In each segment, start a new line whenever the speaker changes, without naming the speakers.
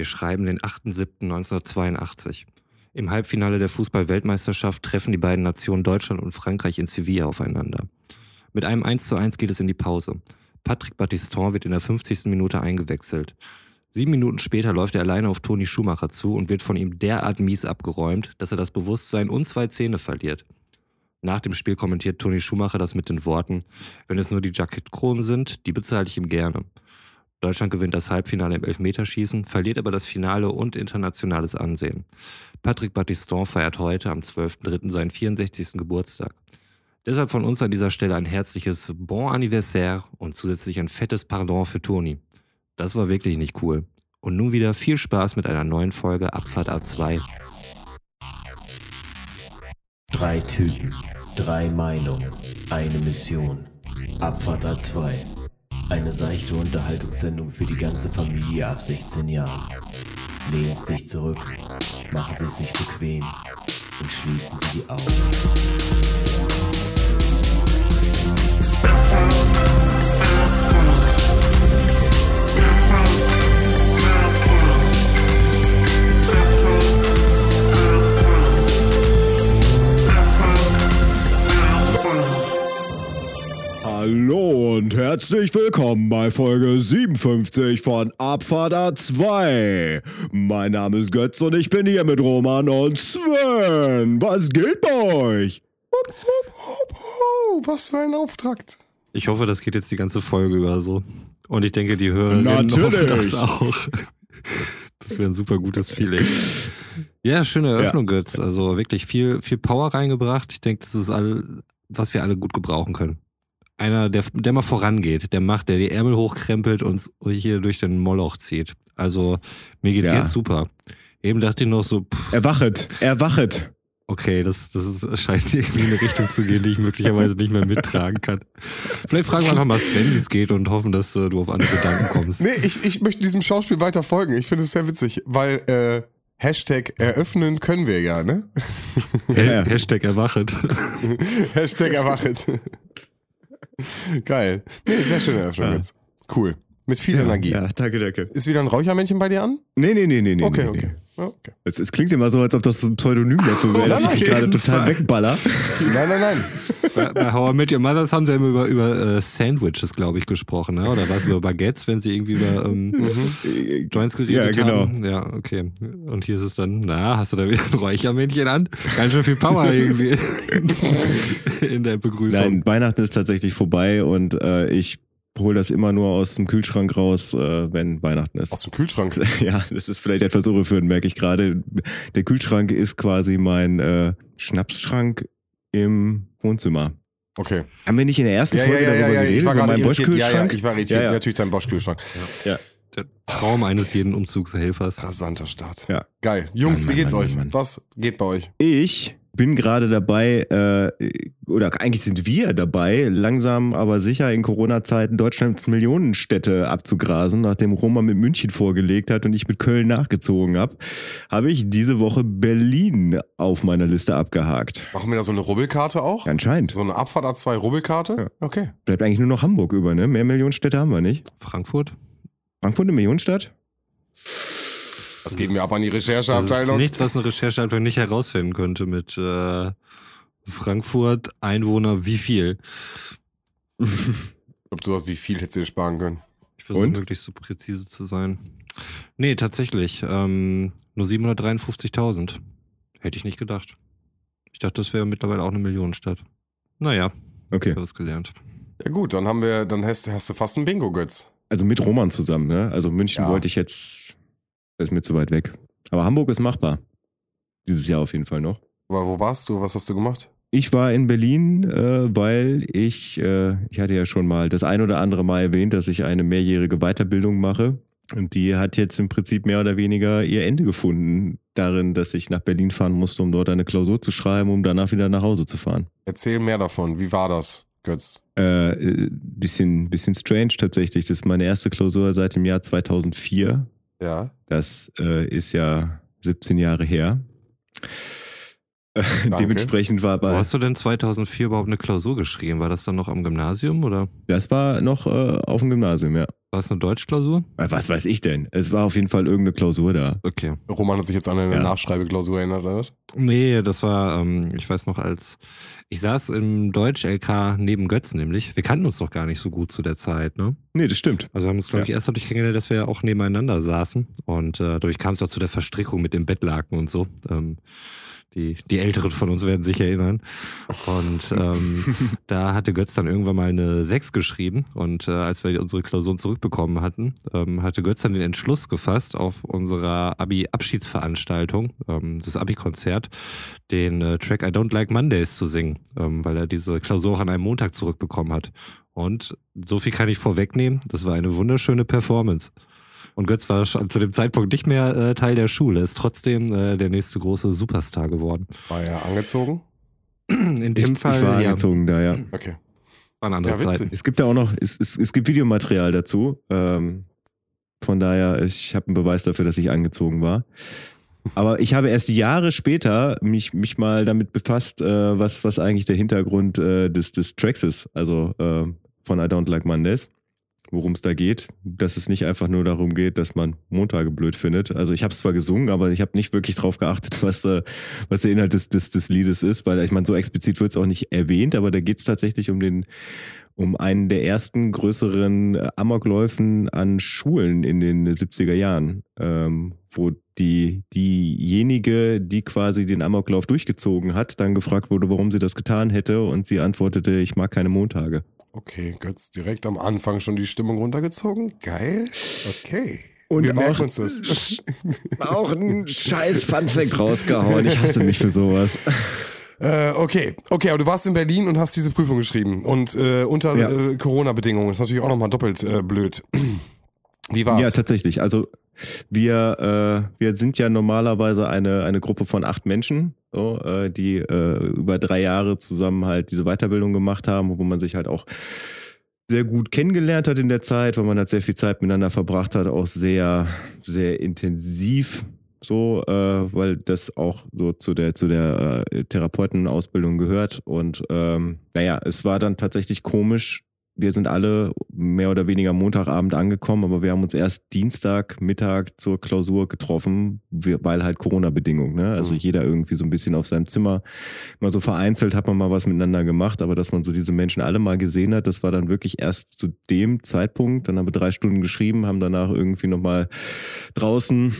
Wir schreiben den 8.7.1982. Im Halbfinale der Fußball-Weltmeisterschaft treffen die beiden Nationen Deutschland und Frankreich in Sevilla aufeinander. Mit einem 1 zu 1 geht es in die Pause. Patrick Battiston wird in der 50. Minute eingewechselt. Sieben Minuten später läuft er alleine auf Toni Schumacher zu und wird von ihm derart mies abgeräumt, dass er das Bewusstsein und zwei Zähne verliert. Nach dem Spiel kommentiert Toni Schumacher das mit den Worten, wenn es nur die Jackettkronen sind, die bezahle ich ihm gerne. Deutschland gewinnt das Halbfinale im Elfmeterschießen, verliert aber das Finale und internationales Ansehen. Patrick Battiston feiert heute am 12.03. seinen 64. Geburtstag. Deshalb von uns an dieser Stelle ein herzliches Bon Anniversaire und zusätzlich ein fettes Pardon für Toni. Das war wirklich nicht cool. Und nun wieder viel Spaß mit einer neuen Folge Abfahrt A2.
Drei Typen, drei Meinungen, eine Mission. Abfahrt A2. Eine seichte Unterhaltungssendung für die ganze Familie ab 16 Jahren. Lehnen Sie sich zurück, machen Sie es sich bequem und schließen Sie die Augen.
Hallo und herzlich willkommen bei Folge 57 von Abfahrt A2. Mein Name ist Götz und ich bin hier mit Roman und Sven. Was geht bei euch?
Hup, hup, hup, hup. Was für ein Auftakt.
Ich hoffe, das geht jetzt die ganze Folge über so. Und ich denke, die
Natürlich.
hoffen das auch. Das wäre ein super gutes Feeling. Ja, schöne Eröffnung, Götz. Also wirklich viel, viel Power reingebracht. Ich denke, das ist all, was wir alle gut gebrauchen können. Einer, der, der mal vorangeht, der macht, der die Ärmel hochkrempelt und hier durch den Moloch zieht. Also mir geht's
Ja.
jetzt super. Eben dachte ich noch so, pff,
Erwachet, erwachet.
okay, das, das ist, scheint irgendwie in eine Richtung zu gehen, die ich möglicherweise nicht mehr mittragen kann. Vielleicht fragen wir einfach mal Sven, wie es geht und hoffen, dass äh, du auf andere Gedanken kommst.
Nee, ich, ich möchte diesem Schauspiel weiter folgen. Ich finde es sehr witzig, weil äh, Hashtag eröffnen können wir ja, ne?
Ja.
Hashtag erwachet.
Hashtag erwachet. Geil. Nee, sehr schöne Eröffnung
Ja.
jetzt. Cool. Mit viel Energie.
Ja, danke, danke.
Ist wieder ein Räuchermännchen bei dir an?
Nee, nee, nee, nee, nee.
Okay,
nee,
okay.
Nee.
Okay.
Es, es klingt immer so, als ob das so ein Pseudonym dafür wäre, dass ich mich gerade total
Fall.
wegballer.
Nein, nein, nein.
Bei, bei How I Met Your Mothers haben sie ja immer über, über äh, Sandwiches, glaube ich, gesprochen, ne? oder was über Baguettes, wenn sie irgendwie über ähm, Joints geredet
Ja, genau.
haben. Ja, okay. Und hier ist es dann, na, hast du da wieder ein Räuchermännchen an? Ganz schön viel Power irgendwie in der Begrüßung.
Nein, Weihnachten ist tatsächlich vorbei und äh, ich hole das immer nur aus dem Kühlschrank raus, äh, wenn Weihnachten ist.
Aus dem Kühlschrank.
Ja, das ist vielleicht etwas irreführend, merke ich gerade. Der Kühlschrank ist quasi mein äh, Schnapsschrank im Wohnzimmer.
Okay.
Haben wir nicht in der ersten
Ja, ja,
Folge
ja, ja,
darüber
ja.
geredet,
Ich war
über meinen
irritiert. Ja, ja,
Bosch-Kühlschrank?
ich war irritiert.
Ja, ja.
Natürlich dein Bosch-Kühlschrank.
Ja.
Der Traum eines jeden Umzugshelfers.
Rasanter Start.
Ja.
Geil. Jungs,
Mann,
wie geht's
Mann,
euch? Was geht bei euch?
Ich bin gerade dabei, äh, oder eigentlich sind wir dabei, langsam aber sicher in Corona-Zeiten Deutschlands Millionenstädte abzugrasen, nachdem Roma mit München vorgelegt hat und ich mit Köln nachgezogen habe, habe ich diese Woche Berlin auf meiner Liste abgehakt.
Machen wir da so eine Rubbelkarte auch?
Anscheinend.
So eine Abfahrt A2 Rubbelkarte?
Ja.
Okay.
Bleibt eigentlich nur noch Hamburg über, ne? Mehr Millionenstädte haben wir nicht.
Frankfurt?
Frankfurt eine Millionenstadt?
Das geben wir ab an die
Das ist
Rechercheabteilung.
nichts, was eine Rechercheabteilung nicht herausfinden könnte mit äh, Frankfurt, Einwohner, wie viel.
Ich glaube, sowas wie viel hättest du dir sparen können.
Ich versuche möglichst so präzise zu sein. Nee, tatsächlich. Ähm, nur 753.000. Hätte ich nicht gedacht. Ich dachte, das wäre mittlerweile auch eine Millionenstadt. Naja, ich
Okay.
habe es gelernt.
Ja gut, dann haben wir, dann hast, hast du fast ein Bingo, Götz.
Also mit Roman zusammen, ne? Also München
Ja.
wollte ich jetzt, das ist mir zu weit weg. Aber Hamburg ist machbar. Dieses Jahr auf jeden Fall noch.
Aber wo warst du? Was hast du gemacht?
Ich war in Berlin, äh, weil ich, äh, ich hatte ja schon mal das ein oder andere Mal erwähnt, dass ich eine mehrjährige Weiterbildung mache. Und die hat jetzt im Prinzip mehr oder weniger ihr Ende gefunden darin, dass ich nach Berlin fahren musste, um dort eine Klausur zu schreiben, um danach wieder nach Hause zu fahren.
Erzähl mehr davon. Wie war das, Götz?
Äh, äh, bisschen, bisschen strange tatsächlich. Das ist meine erste Klausur seit dem Jahr 2004.
Ja.
Das äh, ist ja 17 Jahre her. Dementsprechend war
Wo
bei,
hast du denn 2004 überhaupt eine Klausur geschrieben? War das dann noch am Gymnasium oder
das war noch äh, auf dem Gymnasium, ja.
war es eine Deutschklausur?
Äh, Was weiß ich denn? Es war auf jeden Fall irgendeine Klausur da.
Okay.
Roman hat sich jetzt an eine
Ja.
Nachschreibeklausur erinnert, oder was?
Nee, das war, ähm, ich weiß noch, als ich saß im Deutsch-LK neben Götz nämlich. Wir kannten uns doch gar nicht so gut zu der Zeit, ne?
Nee, das stimmt.
Also haben uns, glaube ich, erst dadurch kennengelernt, dass wir ja auch nebeneinander saßen. Und äh, dadurch kam es auch zu der Verstrickung mit dem Bettlaken und so. Ähm, die, die Älteren von uns werden sich erinnern. Und ähm, da hatte Götz dann irgendwann mal eine 6 geschrieben. Und äh, als wir unsere Klausuren zurückbekommen hatten, ähm, hatte Götz dann den Entschluss gefasst, auf unserer Abi-Abschiedsveranstaltung, ähm, das Abi-Konzert, den äh, Track I Don't Like Mondays zu singen, ähm, weil er diese Klausur auch an einem Montag zurückbekommen hat. Und so viel kann ich vorwegnehmen, das war eine wunderschöne Performance. Und Götz war schon zu dem Zeitpunkt nicht mehr äh, Teil der Schule, ist trotzdem äh, der nächste große Superstar geworden.
War er angezogen?
In dem
ich,
Fall
ich war
ja,
angezogen da, ja.
Okay.
waren andere
Ja.
Zeiten.
Es gibt da auch noch, es, es, es gibt Videomaterial dazu. Ähm, von daher, ich habe einen Beweis dafür, dass ich angezogen war. Aber ich habe erst Jahre später mich, mich mal damit befasst, äh, was, was eigentlich der Hintergrund äh, des, des Tracks ist, also äh, von I Don't Like Mondays, worum es da geht. Dass es nicht einfach nur darum geht, dass man Montage blöd findet. Also ich habe es zwar gesungen, aber ich habe nicht wirklich drauf geachtet, was, äh, was der Inhalt des, des, des Liedes ist, weil ich meine, so explizit wird es auch nicht erwähnt, aber da geht es tatsächlich um den um einen der ersten größeren äh, Amokläufen an Schulen in den 70er Jahren, ähm, wo die, diejenige, die quasi den Amoklauf durchgezogen hat, dann gefragt wurde, warum sie das getan hätte und sie antwortete, ich mag keine Montage.
Okay, Götz, direkt am Anfang schon die Stimmung runtergezogen. Geil. Okay.
Und
Wir merken
auch-
uns das.
Auch ein scheiß Funfact rausgehauen. Ich hasse mich für sowas.
Äh, okay, okay, aber du warst in Berlin und hast diese Prüfung geschrieben. Und äh, unter
Ja.
äh, Corona-Bedingungen ist natürlich auch nochmal doppelt äh, blöd. Wie war's?
Ja, tatsächlich. Also wir, äh, wir sind ja normalerweise eine, eine Gruppe von acht Menschen, so, äh, die äh, über drei Jahre zusammen halt diese Weiterbildung gemacht haben, wo man sich halt auch sehr gut kennengelernt hat in der Zeit, weil man halt sehr viel Zeit miteinander verbracht hat, auch sehr, sehr intensiv so, äh, weil das auch so zu der zu der äh, Therapeutenausbildung gehört und ähm, naja, es war dann tatsächlich komisch. Wir sind alle mehr oder weniger Montagabend angekommen, aber wir haben uns erst Dienstag Mittag zur Klausur getroffen, weil halt Corona-Bedingungen. Ne? Also
Mhm.
jeder irgendwie so ein bisschen auf seinem Zimmer, mal so vereinzelt hat man mal was miteinander gemacht, aber dass man so diese Menschen alle mal gesehen hat, das war dann wirklich erst zu dem Zeitpunkt. Dann haben wir drei Stunden geschrieben, haben danach irgendwie nochmal draußen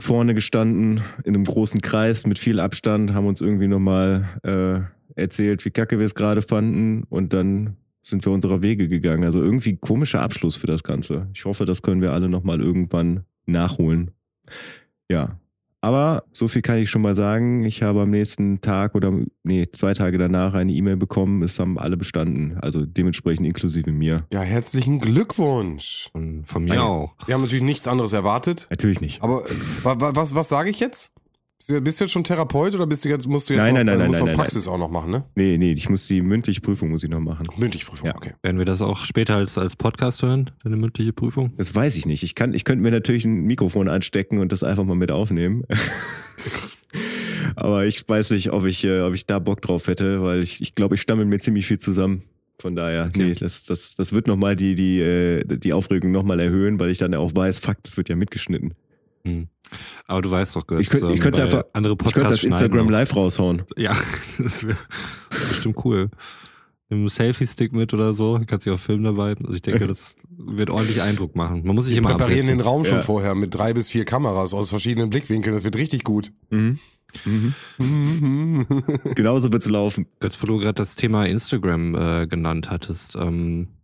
vorne gestanden, in einem großen Kreis mit viel Abstand, haben uns irgendwie nochmal äh, erzählt, wie kacke wir es gerade fanden und dann sind wir unserer Wege gegangen. Also irgendwie komischer Abschluss für das Ganze. Ich hoffe, das können wir alle nochmal irgendwann nachholen. Ja. Aber so viel kann ich schon mal sagen. Ich habe am nächsten Tag oder nee, zwei Tage danach eine E-Mail bekommen. Es haben alle bestanden. Also dementsprechend inklusive mir.
Ja, herzlichen Glückwunsch.
Von, von mir
Danke.
auch.
Wir haben natürlich nichts anderes erwartet.
Natürlich nicht.
Aber äh, wa, wa, was, was sage ich jetzt? Bist du, jetzt schon Therapeut oder bist du jetzt, musst du jetzt
Nein,
noch,
nein, nein,
äh,
nein,
musst
nein,
noch
nein,
Praxis auch noch machen, ne?
Nee, nee, ich muss die mündliche Prüfung muss ich noch machen.
Mündlichprüfung,
Ja.
okay.
Werden wir das auch später als, als Podcast hören, deine mündliche Prüfung?
Das weiß ich nicht. Ich kann, ich könnte mir natürlich ein Mikrofon anstecken und das einfach mal mit aufnehmen. Aber ich weiß nicht, ob ich, äh, ob ich da Bock drauf hätte, weil ich, ich glaube, ich stammel mir ziemlich viel zusammen. Von daher,
Okay.
nee, das, das, das wird nochmal die, die, äh, die Aufregung nochmal erhöhen, weil ich dann auch weiß, fuck, das wird ja mitgeschnitten.
Hm. Aber du weißt doch, Götz,
Ich könnt- ich
ähm,
könnte einfach-
andere
Ich könnte es
Podcasts
als Instagram live raushauen.
Ja, das wäre bestimmt cool. Mit einem Selfie-Stick mit oder so, kannst du auch filmen dabei. Also ich denke, das wird ordentlich Eindruck machen. Man muss sich
Wir
immer
präparieren den
absetzen.
Raum schon
Ja.
vorher mit drei bis vier Kameras aus verschiedenen Blickwinkeln. Das wird richtig gut.
Mhm. Mhm. Genauso wird's laufen.
Götz, wo du gerade das Thema Instagram äh, genannt hattest. Ähm, ich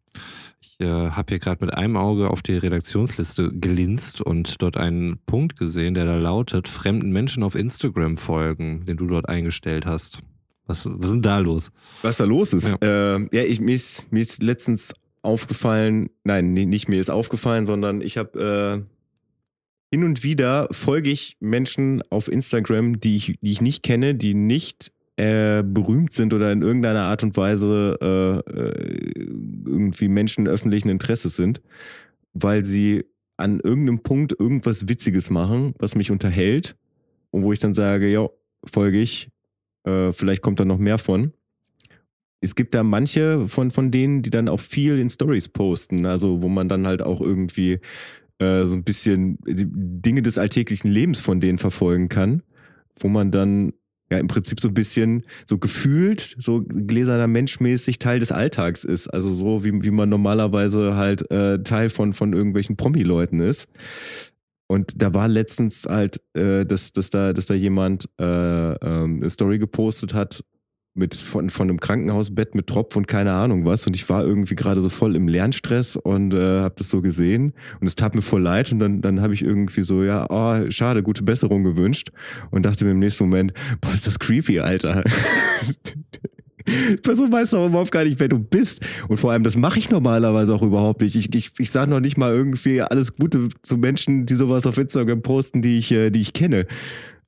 äh, habe hier gerade mit einem Auge auf die Redaktionsliste gelinst und dort einen Punkt gesehen, der da lautet, fremden Menschen auf Instagram folgen, den du dort eingestellt hast. Was, was ist denn da los?
Was da los ist? Ja, äh, ja ich, mir, ist, mir ist letztens aufgefallen, nein, nicht mir ist aufgefallen, sondern ich habe äh, hin und wieder folge ich Menschen auf Instagram, die ich, die ich nicht kenne, die nicht äh, berühmt sind oder in irgendeiner Art und Weise äh, äh, irgendwie Menschen öffentlichen Interesses sind, weil sie an irgendeinem Punkt irgendwas Witziges machen, was mich unterhält und wo ich dann sage, ja, folge ich, Äh, vielleicht kommt da noch mehr von. Es gibt da manche von, von denen, die dann auch viel in Stories posten, also wo man dann halt auch irgendwie äh, so ein bisschen Dinge des alltäglichen Lebens von denen verfolgen kann, wo man dann ja im Prinzip so ein bisschen so gefühlt, so gläserner Menschmäßig Teil des Alltags ist. Also so wie, wie man normalerweise halt äh, Teil von, von irgendwelchen Promi-Leuten ist. Und da war letztens halt, äh, dass, dass, da, dass da jemand äh, ähm, eine Story gepostet hat mit von, von einem Krankenhausbett mit Tropf und keine Ahnung was. Und ich war irgendwie gerade so voll im Lernstress und äh, habe das so gesehen. Und es tat mir voll leid. Und dann, dann habe ich irgendwie so, ja, oh, schade, gute Besserung gewünscht. Und dachte mir im nächsten Moment, boah, ist das creepy, Alter. Die Person weiß doch überhaupt gar nicht, wer du bist. Und vor allem, das mache ich normalerweise auch überhaupt nicht. Ich, ich, ich sage noch nicht mal irgendwie alles Gute zu Menschen, die sowas auf Instagram posten, die ich, äh, die ich kenne.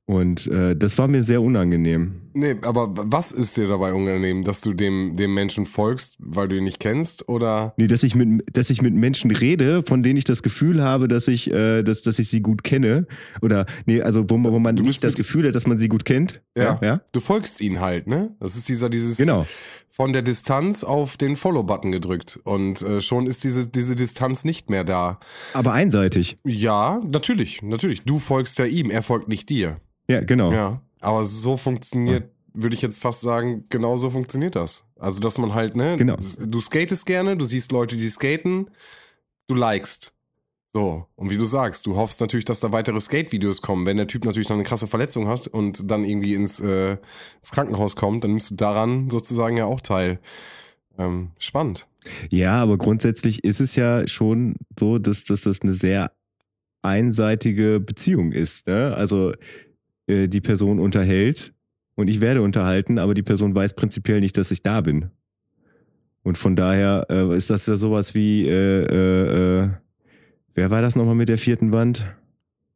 Und äh, das war mir sehr unangenehm.
Nee, aber was ist dir dabei unangenehm, dass du dem, dem Menschen folgst, weil du ihn nicht kennst? Oder?
Nee, dass ich mit, dass ich mit Menschen rede, von denen ich das Gefühl habe, dass ich, äh, dass, dass ich sie gut kenne. Oder nee, also wo, wo man nicht das Gefühl hat, dass man sie gut kennt.
Ja, ja. Du folgst ihnen halt, ne? Das ist dieser, dieses
genau.
von der Distanz auf den Follow-Button gedrückt. Und äh, schon ist diese, diese Distanz nicht mehr da.
Aber einseitig.
Ja, natürlich, natürlich. Du folgst ja ihm, er folgt nicht dir.
Ja, genau.
Ja, aber so funktioniert, würde ich jetzt fast sagen, genau so funktioniert das. Also, dass man halt, ne,
Genau.
du skatest gerne, du siehst Leute, die skaten, du likest. So, und wie du sagst, du hoffst natürlich, dass da weitere Skate-Videos kommen. Wenn der Typ natürlich noch eine krasse Verletzung hat und dann irgendwie ins, äh, ins Krankenhaus kommt, dann nimmst du daran sozusagen ja auch teil. Ähm, spannend.
Ja, aber grundsätzlich ist es ja schon so, dass, dass das eine sehr einseitige Beziehung ist. Ne? Also äh, die Person unterhält und ich werde unterhalten, aber die Person weiß prinzipiell nicht, dass ich da bin. Und von daher äh, ist das ja sowas wie, äh, äh, äh, wer war das nochmal mit der vierten Wand?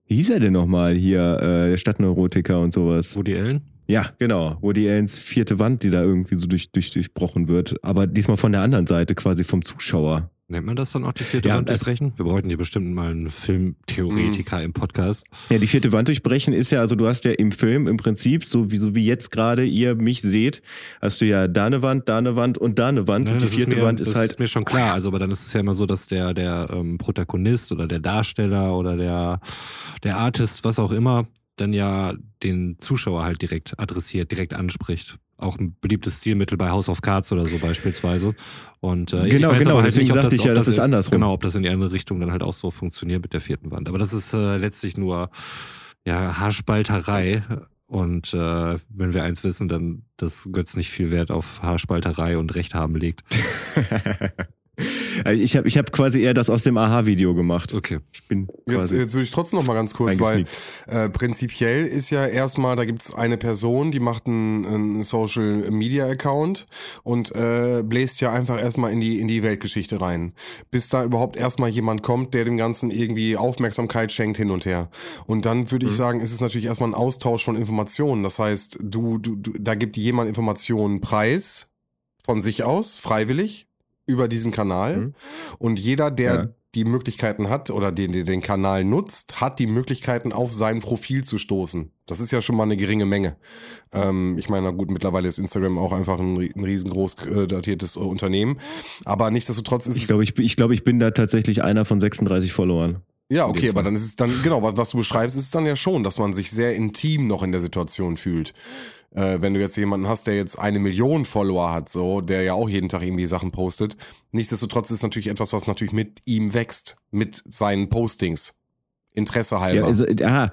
Wie hieß er denn nochmal hier, äh, der Stadtneurotiker und sowas?
Woody Allen?
Ja, genau. Woody Allens vierte Wand, die da irgendwie so durch, durch, durchbrochen wird. Aber diesmal von der anderen Seite, quasi vom Zuschauer.
Nennt man das dann auch die vierte
Ja,
Wand
das-
durchbrechen? Wir bräuchten hier bestimmt mal einen Filmtheoretiker im Podcast.
Ja, die vierte Wand durchbrechen ist ja, also du hast ja im Film im Prinzip, so wie, so wie jetzt gerade ihr mich seht, hast du ja da eine Wand, da eine Wand und da eine Wand.
Ne,
und die
das
vierte
mir,
Wand
das
ist halt
ist mir schon klar. Also, aber dann ist es ja immer so, dass der, der ähm, Protagonist oder der Darsteller oder der, der Artist, was auch immer, dann ja den Zuschauer halt direkt adressiert, direkt anspricht. Auch ein beliebtes Stilmittel bei House of Cards oder so beispielsweise. Und äh,
Genau,
ich weiß
genau,
aber halt
deswegen
nicht, ob
sagte
das,
ich ja,
ob
das ist andersrum.
Genau, ob das in die andere Richtung dann halt auch so funktioniert mit der vierten Wand. Aber das ist äh, letztlich nur ja, Haarspalterei. Und äh, wenn wir eins wissen, dann, dass Götz nicht viel Wert auf Haarspalterei und Recht haben legt.
ich habe ich hab quasi eher das aus dem Aha-Video gemacht.
Okay.
Ich bin
Jetzt, jetzt würde ich trotzdem noch mal ganz kurz, weil äh, prinzipiell ist ja erstmal, da gibt's eine Person, die macht einen, einen Social Media Account und äh, bläst ja einfach erstmal in die in die Weltgeschichte rein, bis da überhaupt erstmal jemand kommt, der dem Ganzen irgendwie Aufmerksamkeit schenkt hin und her. Und dann würde ich sagen, ist es natürlich erstmal ein Austausch von Informationen. Das heißt, du, du, du da gibt jemand Informationen preis von sich aus, freiwillig über diesen Kanal.
Mhm.
Und jeder, der
Ja.
die Möglichkeiten hat oder den, der den Kanal nutzt, hat die Möglichkeiten auf sein Profil zu stoßen. Das ist ja schon mal eine geringe Menge. Ähm, ich meine, na gut, mittlerweile ist Instagram auch einfach ein, ein riesengroß äh, datiertes äh, Unternehmen. Aber nichtsdestotrotz ist
Ich
es.
glaube, ich, bin- ich, glaub, ich bin da tatsächlich einer von 36 Followern.
Ja, okay, aber dann ist es dann, genau, was, was du beschreibst, ist dann ja schon, dass man sich sehr intim noch in der Situation fühlt. Äh, wenn du jetzt jemanden hast, der jetzt eine Million Follower hat, so, der ja auch jeden Tag irgendwie Sachen postet. Nichtsdestotrotz ist natürlich etwas, was natürlich mit ihm wächst, mit seinen Postings. Interesse halber.
Ja, also, aha.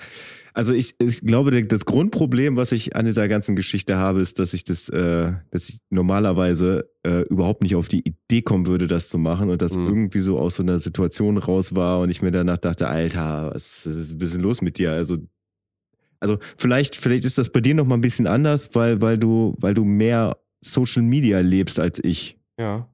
also ich, ich glaube, das Grundproblem, was ich an dieser ganzen Geschichte habe, ist, dass ich das, äh, dass ich normalerweise äh, überhaupt nicht auf die Idee kommen würde, das zu machen und das
Mhm.
irgendwie so aus so einer Situation raus war und ich mir danach dachte, Alter, was, was ist ein bisschen los mit dir? Also, also vielleicht, vielleicht ist das bei dir noch mal ein bisschen anders, weil, weil du, weil du mehr Social Media lebst als ich.
Ja.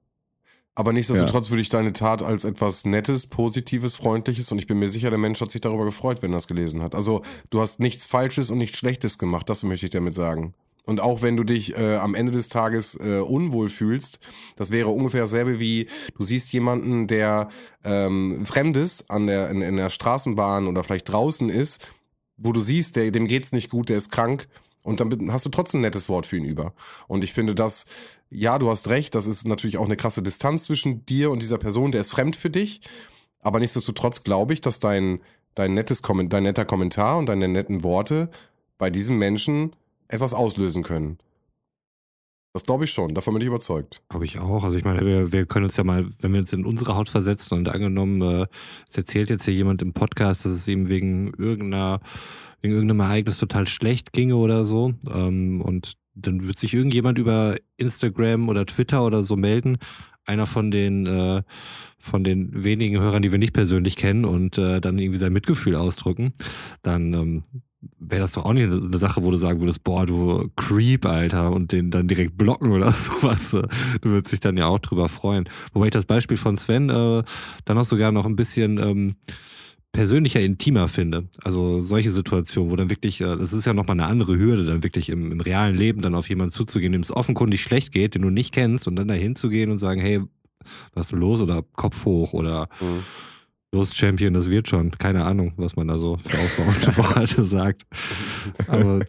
Aber nichtsdestotrotz würde ich deine Tat als etwas Nettes, Positives, Freundliches und ich bin mir sicher, der Mensch hat sich darüber gefreut, wenn er es gelesen hat. Also du hast nichts Falsches und nichts Schlechtes gemacht, das möchte ich damit sagen. Und auch wenn du dich äh, am Ende des Tages äh, unwohl fühlst, das wäre ungefähr dasselbe wie, du siehst jemanden, der ähm, Fremdes an der, in, in der Straßenbahn oder vielleicht draußen ist, wo du siehst, der, dem geht's nicht gut, der ist krank Und dann hast du trotzdem ein nettes Wort für ihn über. Und ich finde das, ja, du hast recht, das ist natürlich auch eine krasse Distanz zwischen dir und dieser Person, der ist fremd für dich. Aber nichtsdestotrotz glaube ich, dass dein, dein, nettes, dein netter Kommentar und deine netten Worte bei diesem Menschen etwas auslösen können. Das glaube ich schon, davon bin ich überzeugt.
Glaube ich auch. Also ich meine, wir, wir können uns ja mal, wenn wir uns in unsere Haut versetzen und angenommen, äh, es erzählt jetzt hier jemand im Podcast, dass es ihm wegen irgendeiner, wegen irgendeinem Ereignis total schlecht ginge oder so. Ähm, und dann wird sich irgendjemand über Instagram oder Twitter oder so melden. Einer von den, äh, von den wenigen Hörern, die wir nicht persönlich kennen und äh, dann irgendwie sein Mitgefühl ausdrücken, dann ähm, wäre das doch auch nicht eine Sache, wo du sagen würdest, boah, du Creep, Alter, und den dann direkt blocken oder sowas. Du würdest dich dann ja auch drüber freuen. Wobei ich das Beispiel von Sven äh, dann auch sogar noch ein bisschen ähm, persönlicher, intimer finde. Also solche Situationen, wo dann wirklich, äh, das ist ja nochmal eine andere Hürde, dann wirklich im, im realen Leben dann auf jemanden zuzugehen, dem es offenkundig schlecht geht, den du nicht kennst, und dann da hinzugehen und sagen, hey, was ist denn los? Oder Kopf hoch oder mhm Los Champion, das wird schon. Keine Ahnung, was man da so für aufbauende Worte sagt. Aber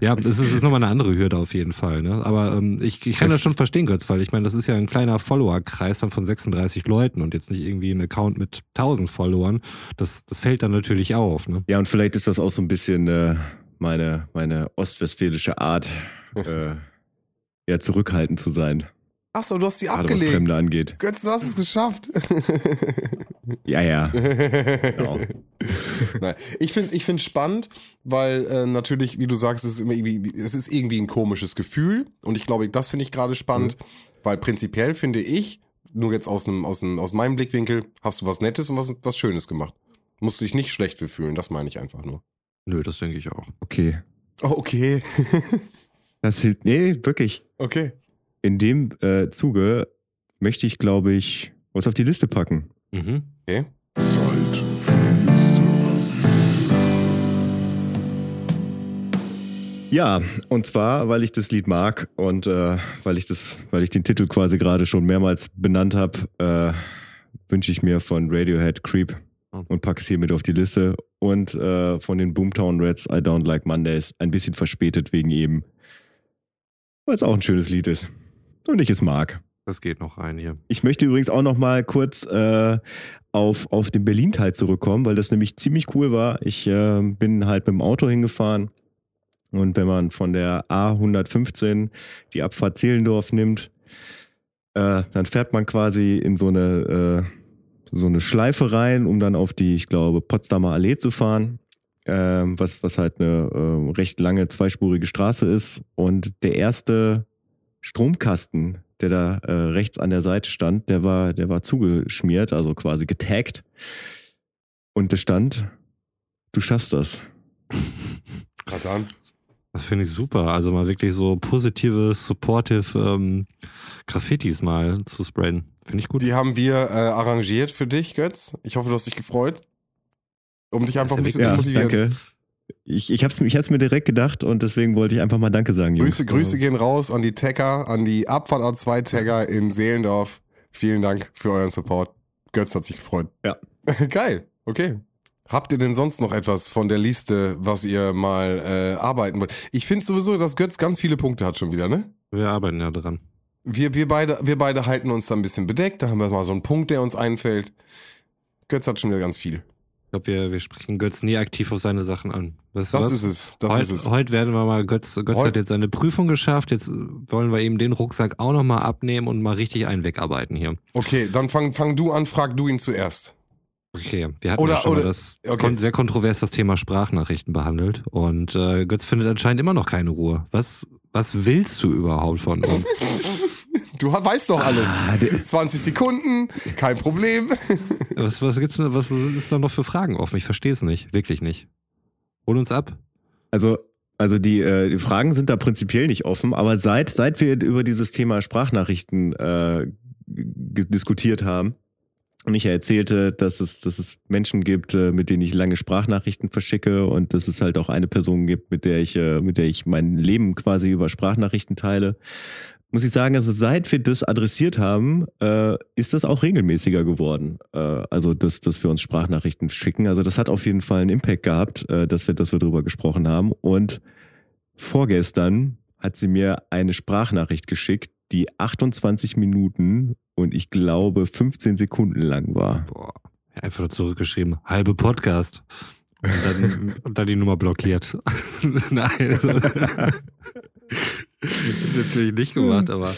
ja, das ist, ist nochmal eine andere Hürde auf jeden Fall. Ne? Aber ähm, ich, ich kann das schon verstehen, Götz, weil ich meine, das ist ja ein kleiner Follower-Kreis dann von 36 Leuten und jetzt nicht irgendwie ein Account mit 1000 Followern. Das, das fällt dann natürlich auf. Ne?
Ja, und vielleicht ist das auch so ein bisschen äh, meine, meine ostwestfälische Art, äh, ja, zurückhaltend zu sein.
Achso, du hast die
Gerade
abgelegt.
was Fremde angeht.
Götz, du hast es geschafft.
Ja, ja. Genau.
Nein, ich finde ich find spannend, weil äh, natürlich, wie du sagst, es ist, immer irgendwie, es ist irgendwie ein komisches Gefühl. Und ich glaube, das finde ich gerade spannend, mhm. weil prinzipiell finde ich, nur jetzt aus, einem, aus, einem, aus meinem Blickwinkel, hast du was Nettes und was, was Schönes gemacht. Musst du dich nicht schlecht für fühlen, das meine ich einfach nur.
Nö, das denke ich auch.
Okay.
Oh, okay.
Das hilft, nee, wirklich.
Okay.
In dem äh, Zuge möchte ich, glaube ich, was auf die Liste packen.
Mhm.
Okay.
Zeit für Liste.
Ja, und zwar, weil ich das Lied mag und äh, weil ich das, weil ich den Titel quasi gerade schon mehrmals benannt habe, äh, wünsche ich mir von Radiohead Creep
Oh.
und packe es hier mit auf die Liste. Und äh, von den Boomtown Reds I Don't Like Mondays, ein bisschen verspätet wegen eben, weil es auch ein schönes Lied ist. Und ich es mag.
Das geht noch rein hier.
Ich möchte übrigens auch noch mal kurz äh, auf, auf den Berlin-Teil zurückkommen, weil das nämlich ziemlich cool war. Ich äh, bin halt mit dem Auto hingefahren und wenn man von der A115 die Abfahrt Zehlendorf nimmt, äh, dann fährt man quasi in so eine, äh, so eine Schleife rein, um dann auf die, ich glaube, Potsdamer Allee zu fahren. Ähm, was, was halt eine äh, recht lange zweispurige Straße ist. Und der erste Stromkasten, der da äh, rechts an der Seite stand, der war, der war zugeschmiert, also quasi getaggt. Und da stand, du schaffst das.
Dann.
Das finde ich super. Also mal wirklich so positive, supportive ähm, Graffitis mal zu sprayen. Finde ich gut.
Die haben wir äh, arrangiert für dich, Götz. Ich hoffe, du hast dich gefreut. Um dich einfach ein bisschen zu
Ja,
motivieren.
danke. Ich, ich habe es ich hab's mir direkt gedacht und deswegen wollte ich einfach mal Danke sagen, Jungs.
Grüße, Grüße gehen raus an die Tagger, an die Abfahrt A2 Tagger in Seelendorf. Vielen Dank für euren Support. Götz hat sich gefreut.
Ja.
Geil. Okay. Habt ihr denn sonst noch etwas von der Liste, was ihr mal äh, arbeiten wollt? Ich finde sowieso, dass Götz ganz viele Punkte hat schon wieder, ne?
Wir arbeiten ja dran.
Wir, wir, beide, wir beide halten uns da ein bisschen bedeckt. Da haben wir mal so einen Punkt, der uns einfällt. Götz hat schon wieder ganz viel.
Ich glaube, wir, wir sprechen Götz nie aktiv auf seine Sachen an. Weißt
Das
was?
ist es. Das
heute,
ist es.
heute werden wir mal, Götz, Götz
Heute-
hat jetzt seine Prüfung geschafft, jetzt wollen wir ihm den Rucksack auch nochmal abnehmen und mal richtig einen wegarbeiten hier.
Okay, dann fang, fang du an, frag du ihn zuerst.
Okay, wir hatten
Oder-
ja schon
oder-
mal das
okay.
sehr kontrovers das Thema Sprachnachrichten behandelt und äh, Götz findet anscheinend immer noch keine Ruhe. Was, was willst du überhaupt von uns?
Du weißt doch alles.
Ah, der-
20 Sekunden, kein Problem.
was, was gibt's denn, was ist da noch für Fragen offen? Ich verstehe es nicht, wirklich nicht. Hol uns ab.
Also, also die, äh, die Fragen sind da prinzipiell nicht offen, aber seit, seit wir über dieses Thema Sprachnachrichten äh, diskutiert haben und ich ja erzählte, dass es, dass es Menschen gibt, äh, mit denen ich lange Sprachnachrichten verschicke und dass es halt auch eine Person gibt, mit der ich, äh, mit der ich mein Leben quasi über Sprachnachrichten teile, muss ich sagen, also seit wir das adressiert haben, äh, ist das auch regelmäßiger geworden. Äh, also, dass, dass wir uns Sprachnachrichten schicken. Also, das hat auf jeden Fall einen Impact gehabt, äh, dass wir, dass wir darüber gesprochen haben. Und vorgestern hat sie mir eine Sprachnachricht geschickt, die 28 Minuten und ich glaube 15 Sekunden lang war.
Boah. Einfach zurückgeschrieben, halbe Podcast. Und dann, und dann die Nummer blockiert. Nein. Natürlich nicht gemacht, aber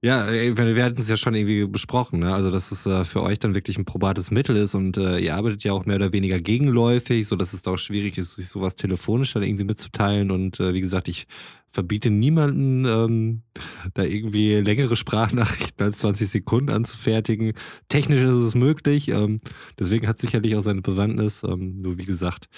ja, wir hatten es ja schon irgendwie besprochen, ne? Also, dass es äh, für euch dann wirklich ein probates Mittel ist und äh, ihr arbeitet ja auch mehr oder weniger gegenläufig, so dass es da auch schwierig ist, sich sowas telefonisch dann irgendwie mitzuteilen. Und äh, wie gesagt, ich verbiete niemanden, ähm, da irgendwie längere Sprachnachrichten als 20 Sekunden anzufertigen. Technisch ist es möglich, ähm, deswegen hat es sicherlich auch seine Bewandtnis. Ähm, nur wie gesagt,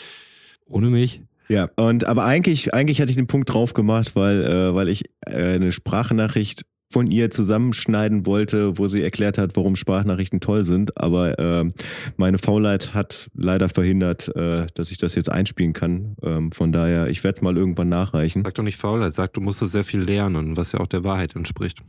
ohne mich.
Ja, und aber eigentlich, eigentlich hatte ich den Punkt drauf gemacht, weil, äh, weil ich äh, eine Sprachnachricht von ihr zusammenschneiden wollte, wo sie erklärt hat, warum Sprachnachrichten toll sind. Aber äh, meine Faulheit hat leider verhindert, äh, dass ich das jetzt einspielen kann. Ähm, von daher, ich werde es mal irgendwann nachreichen.
Sag doch nicht Faulheit, sag, du musstest sehr viel lernen, was ja auch der Wahrheit entspricht.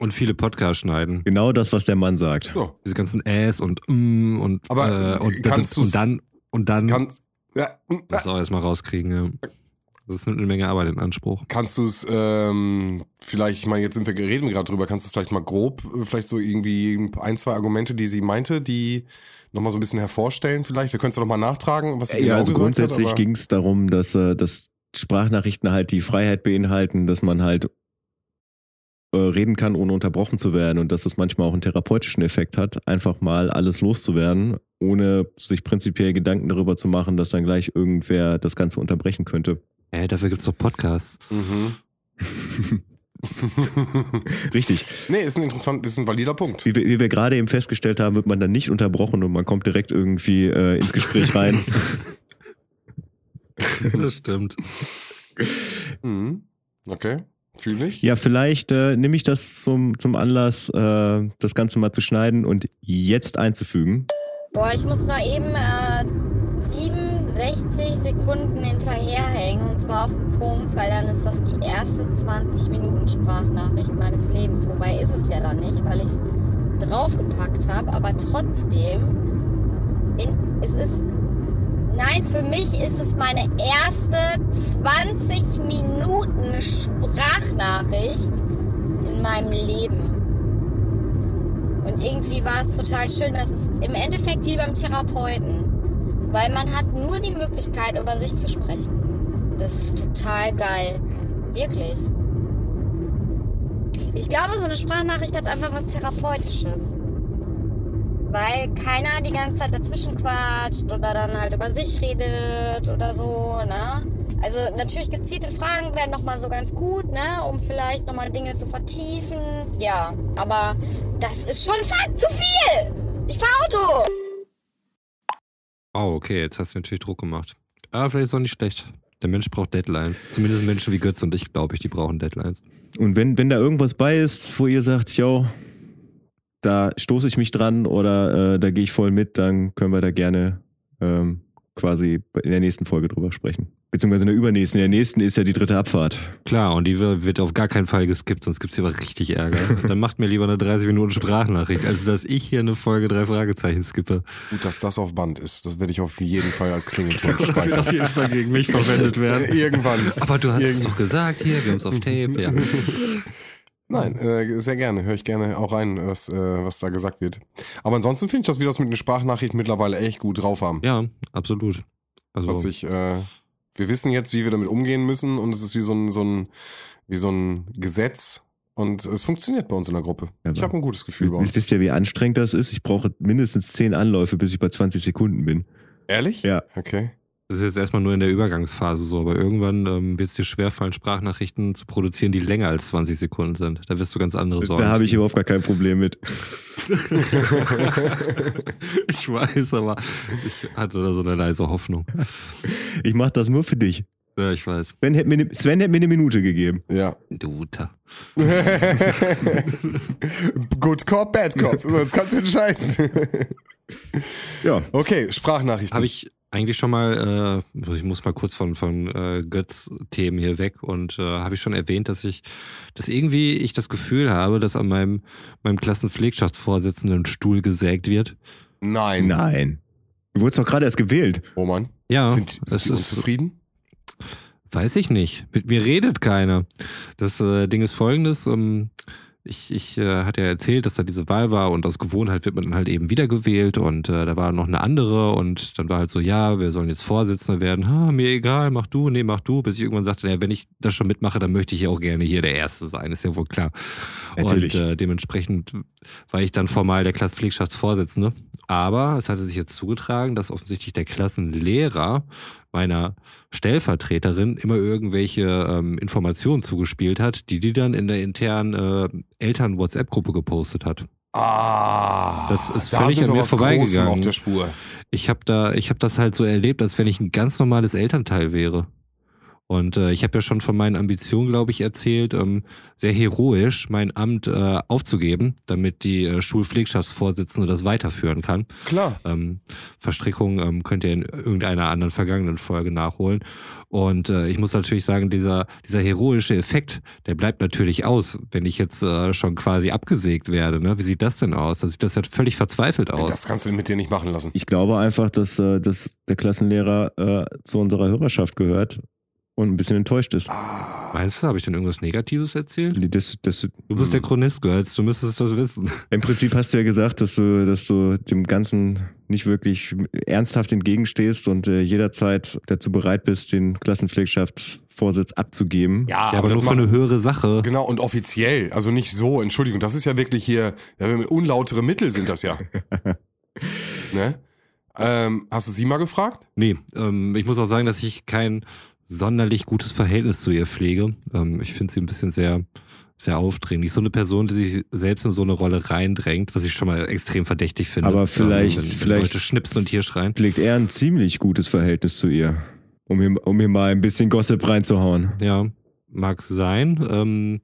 Und viele Podcasts schneiden.
Genau das, was der Mann sagt.
So,
Diese ganzen Äs und mm und,
Aber,
äh, und,
kannst
und dann und dann
kannst, ja,
das auch erstmal rauskriegen, ja. Das nimmt eine Menge Arbeit in Anspruch.
kannst du es ähm, vielleicht, ich meine, jetzt sind wir reden wir gerade drüber, kannst du es vielleicht mal grob, äh, vielleicht so irgendwie ein, zwei Argumente, die sie meinte, die nochmal so ein bisschen hervorstellen vielleicht? Wir können es doch nochmal nachtragen, was sie
Ja,
genau
also
gesagt
grundsätzlich
hat. aber-
ging es darum, dass, äh, dass Sprachnachrichten halt die Freiheit beinhalten, dass man halt äh, reden kann, ohne unterbrochen zu werden und dass es manchmal auch einen therapeutischen Effekt hat, einfach mal alles loszuwerden, ohne sich prinzipiell Gedanken darüber zu machen, dass dann gleich irgendwer das Ganze unterbrechen könnte.
Äh, dafür gibt's doch Podcasts.
Mhm.
Richtig.
nee, ist ein interessant, ist ein valider Punkt.
Wie wir, wie wir gerade eben festgestellt haben, wird man dann nicht unterbrochen und man kommt direkt irgendwie äh, ins Gespräch rein.
das stimmt.
Mhm. Okay, fühle ich.
Ja, vielleicht äh, nehme ich das zum, zum Anlass, äh, das Ganze mal zu schneiden und jetzt einzufügen.
Boah, ich muss noch eben äh, 67 Sekunden hinterherhängen und zwar auf den Punkt, weil dann ist das die erste 20 Minuten Sprachnachricht meines Lebens. Wobei ist es ja dann nicht, weil ich es draufgepackt habe, aber trotzdem, in, es ist, nein, für mich ist es meine erste 20 Minuten Sprachnachricht in meinem Leben. Und irgendwie war es total schön, dass es im Endeffekt wie beim Therapeuten, weil man hat nur die Möglichkeit, über sich zu sprechen. Das ist total geil. Wirklich. Ich glaube, so eine Sprachnachricht hat einfach was Therapeutisches. Weil keiner die ganze Zeit dazwischen quatscht oder dann halt über sich redet oder so, ne? Also natürlich gezielte Fragen wären nochmal so ganz gut, ne? Um vielleicht nochmal Dinge zu vertiefen. Ja, aber das ist schon fast zu viel! Ich fahr Auto!
Oh, okay, jetzt hast du natürlich Druck gemacht. Aber vielleicht ist es auch nicht schlecht. Der Mensch braucht Deadlines. Zumindest Menschen wie Götz und ich, glaube ich, die brauchen Deadlines.
Und wenn, wenn da irgendwas bei ist, wo ihr sagt, yo, da stoße ich mich dran oder äh, da gehe ich voll mit, dann können wir da gerne ähm, quasi in der nächsten Folge drüber sprechen. Beziehungsweise in der übernächsten. In der nächsten ist ja die dritte Abfahrt.
Klar, und die wird auf gar keinen Fall geskippt, sonst gibt's hier aber richtig Ärger. Dann macht mir lieber eine 30 Minuten Sprachnachricht, als dass ich hier eine Folge drei Fragezeichen skippe.
Gut, dass das auf Band ist. Das werde ich auf jeden Fall als Klingelton
Das wird
speichern.
auf jeden Fall gegen mich verwendet werden.
Irgendwann.
Aber du hast es
Irgend-
doch gesagt, hier, wir haben's auf Tape, ja.
Nein, äh, sehr gerne. Höre ich gerne auch rein, was, äh, was da gesagt wird. Aber ansonsten finde ich, dass wir das mit einer Sprachnachricht mittlerweile echt gut drauf haben.
Ja, absolut. Also,
Was ich, äh, wir wissen jetzt, wie wir damit umgehen müssen und es ist wie so ein, so ein, wie so ein Gesetz und es funktioniert bei uns in der Gruppe.
Ja,
ich habe ein gutes Gefühl bei uns.
Wisst ihr, wie anstrengend das ist? Ich brauche mindestens zehn Anläufe, bis ich bei 20 Sekunden bin.
Ehrlich?
Ja.
Okay.
Das ist jetzt erstmal nur in der Übergangsphase so, aber irgendwann ähm, wird es dir schwerfallen, Sprachnachrichten zu produzieren, die länger als 20 Sekunden sind. Da wirst du ganz andere Sorgen.
Da habe ich überhaupt gar kein Problem mit.
ich weiß, aber ich hatte da so eine leise Hoffnung.
Ich mache das nur für dich.
Ja, ich weiß.
Sven hätte mir, ne- Sven hätte mir eine Minute gegeben.
Ja.
Du Ta.
Good Cop, Bad Cop. Jetzt kannst du entscheiden.
Ja.
okay, Sprachnachrichten.
Habe ich eigentlich schon mal, äh, ich muss mal kurz von, von äh, Götz-Themen hier weg und äh, habe ich schon erwähnt, dass ich, dass irgendwie ich das Gefühl habe, dass an meinem, meinem Klassenpflegschaftsvorsitzenden ein Stuhl gesägt wird.
Nein.
Nein. Du wurdest doch gerade erst gewählt.
Roman,
Ja,
sind,
es
sind die
ist
unzufrieden?
Weiß ich nicht. Mit mir redet keiner. Das äh, Ding ist folgendes. Ähm, ich, ich äh, hatte ja erzählt, dass da diese Wahl war und aus Gewohnheit wird man dann halt eben wiedergewählt und äh, da war noch eine andere und dann war halt so, ja, wir sollen jetzt Vorsitzender werden. Ha, mir egal, mach du, nee, mach du. Bis ich irgendwann sagte, ja, wenn ich das schon mitmache, dann möchte ich ja auch gerne hier der Erste sein, ist ja wohl klar.
Natürlich.
Und äh, dementsprechend war ich dann formal der Klassenpflegschaftsvorsitzende. Aber es hatte sich jetzt zugetragen, dass offensichtlich der Klassenlehrer meiner Stellvertreterin immer irgendwelche ähm, Informationen zugespielt hat, die die dann in der internen äh, Eltern-WhatsApp-Gruppe gepostet hat.
Ah,
Das ist
da
völlig an mir vorbeigegangen.
auf der Spur.
Ich habe da, ich habe das halt so erlebt, als wenn ich ein ganz normales Elternteil wäre. Und äh, ich habe ja schon von meinen Ambitionen, glaube ich, erzählt, ähm, sehr heroisch mein Amt äh, aufzugeben, damit die äh, Schulpflegschaftsvorsitzende das weiterführen kann.
Klar.
Ähm, Verstrickung ähm, könnt ihr in irgendeiner anderen vergangenen Folge nachholen. Und äh, ich muss natürlich sagen, dieser, dieser heroische Effekt, der bleibt natürlich aus, wenn ich jetzt äh, schon quasi abgesägt werde. Ne? Wie sieht das denn aus? Da sieht das ja völlig verzweifelt aus.
Das kannst du mit dir nicht machen lassen.
Ich glaube einfach, dass, äh, dass der Klassenlehrer äh, zu unserer Hörerschaft gehört und ein bisschen enttäuscht ist.
Meinst du, habe ich denn irgendwas Negatives erzählt?
Das, das,
Du bist der Chronist, Girls, du müsstest das wissen.
Im Prinzip hast du ja gesagt, dass du, dass du dem Ganzen nicht wirklich ernsthaft entgegenstehst und äh, jederzeit dazu bereit bist, den Klassenpflegschaftsvorsitz abzugeben.
Ja,
Ja, aber, nur für eine höhere Sache.
Genau, und offiziell, also nicht so, Entschuldigung, das ist ja wirklich hier, ja, unlautere Mittel sind das ja. ne? Ähm, hast du sie mal gefragt?
Nee, ähm, ich muss auch sagen, dass ich kein sonderlich gutes Verhältnis zu ihr pflege. Ähm, ich finde sie ein bisschen sehr, sehr aufdringlich. So eine Person, die sich selbst in so eine Rolle reindrängt, was ich schon mal extrem verdächtig finde.
Aber vielleicht-
Ähm, wenn, wenn
vielleicht-
Leute schnipsen und hier schreien.
Pflegt er ein ziemlich gutes Verhältnis zu ihr. Um hier, um hier mal ein bisschen Gossip reinzuhauen.
Ja, mag sein. Ähm,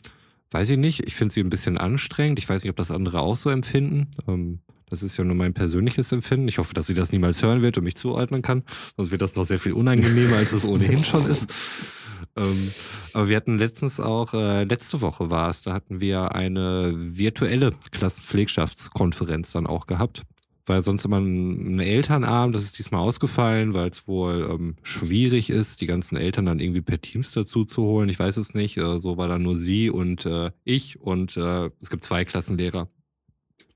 weiß ich nicht. Ich finde sie ein bisschen anstrengend. Ich weiß nicht, ob das andere auch so empfinden. Ähm, das ist ja nur mein persönliches Empfinden. Ich hoffe, dass sie das niemals hören wird und mich zuordnen kann. Sonst wird das noch sehr viel unangenehmer, als es ohnehin schon ist. Ähm, aber wir hatten letztens auch, äh, letzte Woche war es, da hatten wir eine virtuelle Klassenpflegschaftskonferenz dann auch gehabt. War sonst immer ein, ein Elternabend, das ist diesmal ausgefallen, weil es wohl ähm, schwierig ist, die ganzen Eltern dann irgendwie per Teams dazu zu holen. Ich weiß es nicht. Äh, so war dann nur sie und äh, ich und äh, es gibt zwei Klassenlehrer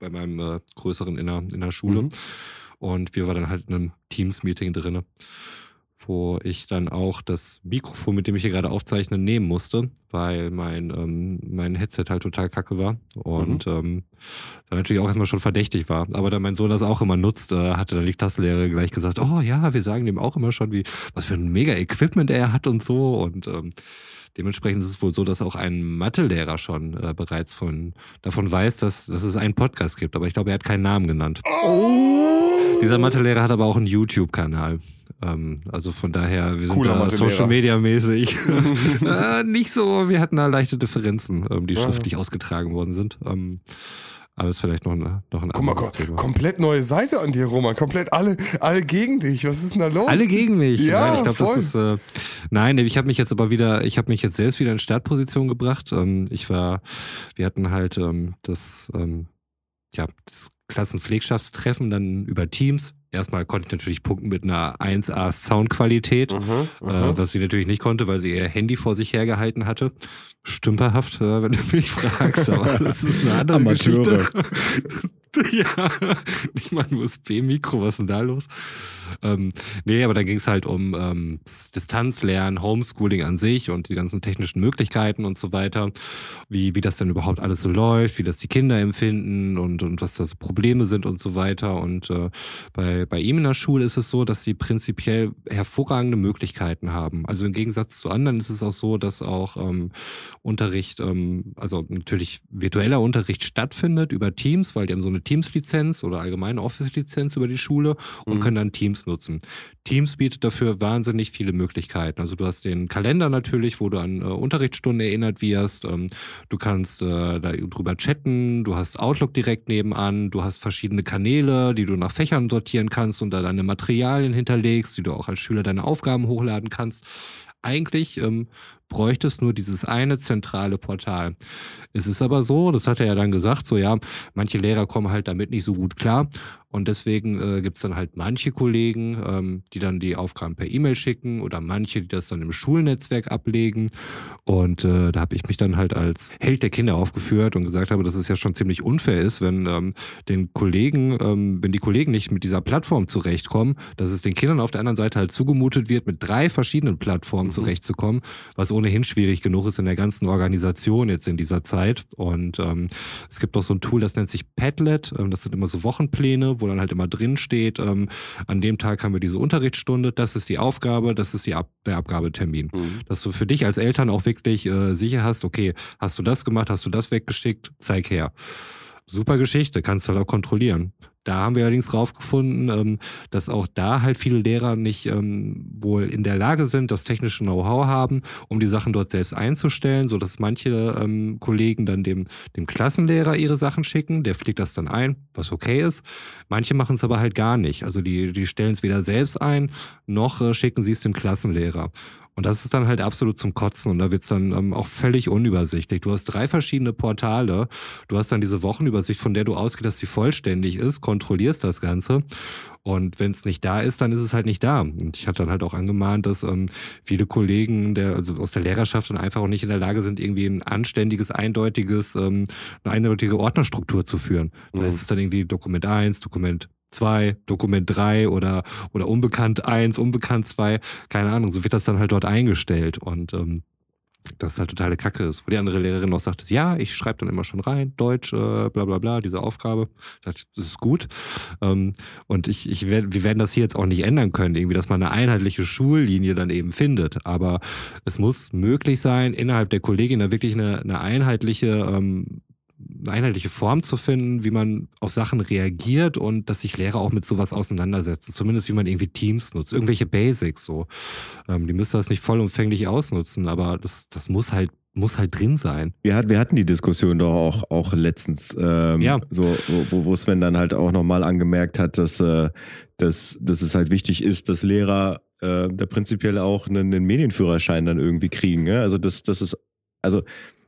bei meinem äh, größeren in der, in der Schule.
Mhm.
Und wir waren dann halt in einem Teams-Meeting drinne, wo ich dann auch das Mikrofon, mit dem ich hier gerade aufzeichne, nehmen musste, weil mein, ähm, mein Headset halt total kacke war. Und ähm, dann natürlich auch erstmal schon verdächtig war. Aber da mein Sohn das auch immer nutzt, äh, hatte dann die Klassenlehrerin gleich gesagt, oh ja, wir sagen dem auch immer schon, wie, was für ein mega Equipment er hat und so. Und ähm, dementsprechend ist es wohl so, dass auch ein Mathelehrer schon äh, bereits von, davon weiß, dass, dass es einen Podcast gibt. Aber ich glaube, er hat keinen Namen genannt. Dieser Mathelehrer hat aber auch einen YouTube-Kanal. Ähm, also von daher, wir sind
Cooler
da
Mathelehrer.
Social Media mäßig äh, nicht so. Wir hatten da leichte Differenzen, ähm, die
Ja.
schriftlich ausgetragen worden sind. Ähm, aber ist vielleicht noch, eine, noch ein
Guck mal,
anderes Thema.
komplett neue Seite an dir, Roman. Komplett alle, alle gegen dich. Was ist denn da los?
Alle gegen mich.
Ja,
nein, ich glaube, das ist. Äh, nein, ich habe mich jetzt aber wieder, ich habe mich jetzt selbst wieder in Startposition gebracht. Ähm, ich war, wir hatten halt ähm, das, ähm, ja, das Klassenpflegschaftstreffen dann über Teams. Erstmal konnte ich natürlich punkten mit einer 1A Soundqualität,
Mhm, mhm.
äh, was sie natürlich nicht konnte, weil sie ihr Handy vor sich hergehalten hatte. Stümperhaft, äh, wenn du mich fragst, aber das ist eine andere
Amateure.
Geschichte. ja, nicht mal ein USB-Mikro, was ist denn da los? Ähm, nee, aber dann ging es halt um ähm, Distanzlernen, Homeschooling an sich und die ganzen technischen Möglichkeiten und so weiter. Wie, wie das denn überhaupt alles so läuft, wie das die Kinder empfinden und, und was da so Probleme sind und so weiter. Und äh, bei, bei ihm in der Schule ist es so, dass sie prinzipiell hervorragende Möglichkeiten haben. Also im Gegensatz zu anderen ist es auch so, dass auch ähm, Unterricht, ähm, also natürlich virtueller Unterricht stattfindet über Teams, weil die haben so eine Teams-Lizenz oder allgemeine Office-Lizenz über die Schule und
Mhm.
können dann Teams nutzen. Teams bietet dafür wahnsinnig viele Möglichkeiten. Also du hast den Kalender natürlich, wo du an äh, Unterrichtsstunden erinnert wirst. Ähm, du kannst äh, da drüber chatten, du hast Outlook direkt nebenan, du hast verschiedene Kanäle, die du nach Fächern sortieren kannst und da deine Materialien hinterlegst, die du auch als Schüler deine Aufgaben hochladen kannst. Eigentlich ähm, bräuchtest nur dieses eine zentrale Portal. Es ist aber so, das hat er ja dann gesagt, so ja, manche Lehrer kommen halt damit nicht so gut klar und deswegen äh, gibt es dann halt manche Kollegen, ähm, die dann die Aufgaben per E-Mail schicken oder manche, die das dann im Schulnetzwerk ablegen. Und äh, da habe ich mich dann halt als Held der Kinder aufgeführt und gesagt habe, dass es ja schon ziemlich unfair ist, wenn ähm, den Kollegen, ähm, wenn die Kollegen nicht mit dieser Plattform zurechtkommen, dass es den Kindern auf der anderen Seite halt zugemutet wird, mit drei verschiedenen Plattformen mhm. zurechtzukommen, was ohnehin schwierig genug ist in der ganzen Organisation jetzt in dieser Zeit. Und ähm, es gibt auch so ein Tool, das nennt sich Padlet. Ähm, das sind immer so Wochenpläne, wo dann halt immer drin steht, ähm, an dem Tag haben wir diese Unterrichtsstunde, das ist die Aufgabe, das ist die Ab der Abgabetermin. Mhm. Dass du für dich als Eltern auch wirklich äh, sicher hast, okay, hast du das gemacht, hast du das weggeschickt, zeig her. Super Geschichte, kannst du halt auch kontrollieren. Da haben wir allerdings rausgefunden, ähm, dass auch da halt viele Lehrer nicht ähm, wohl in der Lage sind, das technische Know-how haben, um die Sachen dort selbst einzustellen, so dass manche ähm, Kollegen dann dem, dem Klassenlehrer ihre Sachen schicken, der pflegt das dann ein, was okay ist. Manche machen es aber halt gar nicht. Also die, die stellen es weder selbst ein, noch äh, schicken sie es dem Klassenlehrer. Und das ist dann halt absolut zum Kotzen und da wird's dann ähm, auch völlig unübersichtlich. Du hast drei verschiedene Portale, du hast dann diese Wochenübersicht, von der du ausgehst, dass sie vollständig ist, kontrollierst das Ganze und wenn es nicht da ist, dann ist es halt nicht da. Und ich hatte dann halt auch angemahnt, dass ähm, viele Kollegen der, also aus der Lehrerschaft dann einfach auch nicht in der Lage sind, irgendwie ein anständiges, eindeutiges, ähm, eine eindeutige Ordnerstruktur zu führen. Mhm. Da ist es dann irgendwie Dokument 1, Dokument 2, Dokument 3 oder, oder Unbekannt 1, Unbekannt 2, keine Ahnung, so wird das dann halt dort eingestellt und ähm, das ist halt totale Kacke ist. Wo die andere Lehrerin auch sagt, ja, ich schreibe dann immer schon rein, Deutsch, äh, bla bla bla, diese Aufgabe. Das ist gut. Ähm, und ich, ich werd, wir werden das hier jetzt auch nicht ändern können, irgendwie, dass man eine einheitliche Schullinie dann eben findet. Aber es muss möglich sein, innerhalb der Kollegin da wirklich eine, eine einheitliche ähm, einheitliche Form zu finden, wie man auf Sachen reagiert und dass sich Lehrer auch mit sowas auseinandersetzen. Zumindest wie man irgendwie Teams nutzt. Irgendwelche Basics so. Ähm, die müssen das nicht vollumfänglich ausnutzen, aber das, das muss halt muss halt drin sein.
Wir, hat, wir hatten die Diskussion doch auch, auch letztens, ähm, ja. so, wo, wo Sven dann halt auch nochmal angemerkt hat, dass, äh, dass, dass es halt wichtig ist, dass Lehrer äh, da prinzipiell auch einen, einen Medienführerschein dann irgendwie kriegen. Ne? Also das, das ist, also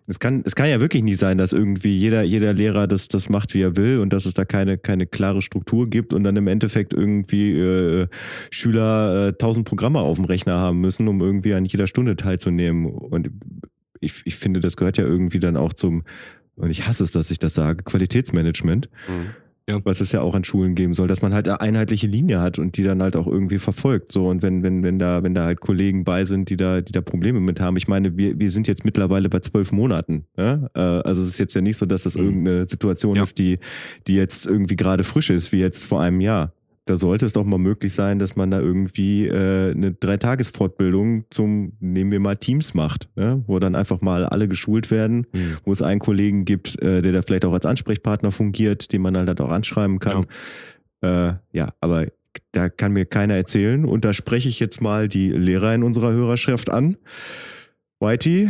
es kann, es kann ja wirklich nicht sein, dass irgendwie jeder, jeder Lehrer das, das macht, wie er will und dass es da keine, keine klare Struktur gibt und dann im Endeffekt irgendwie äh, Schüler äh, tausend Programme auf dem Rechner haben müssen, um irgendwie an jeder Stunde teilzunehmen. Und ich, ich finde, das gehört ja irgendwie dann auch zum, und ich hasse es, dass ich das sage, Qualitätsmanagement. Mhm ja. was es ja auch an Schulen geben soll, dass man halt eine einheitliche Linie hat und die dann halt auch irgendwie verfolgt. So und wenn wenn wenn da wenn da halt Kollegen bei sind, die da die da Probleme mit haben. Ich meine, wir wir sind jetzt mittlerweile bei zwölf Monaten. Ja? Äh, also es ist jetzt ja nicht so, dass das mhm. irgendeine Situation ja. ist, die die jetzt irgendwie gerade frisch ist, wie jetzt vor einem Jahr da sollte es doch mal möglich sein, dass man da irgendwie äh, eine Dreitagesfortbildung zum, nehmen wir mal Teams macht, ne? wo dann einfach mal alle geschult werden, mhm. wo es einen Kollegen gibt, äh, der da vielleicht auch als Ansprechpartner fungiert, den man halt auch anschreiben kann. Ja, äh, ja aber da kann mir keiner erzählen. Und da spreche ich jetzt mal die Lehrer in unserer Hörerschaft an. Whitey,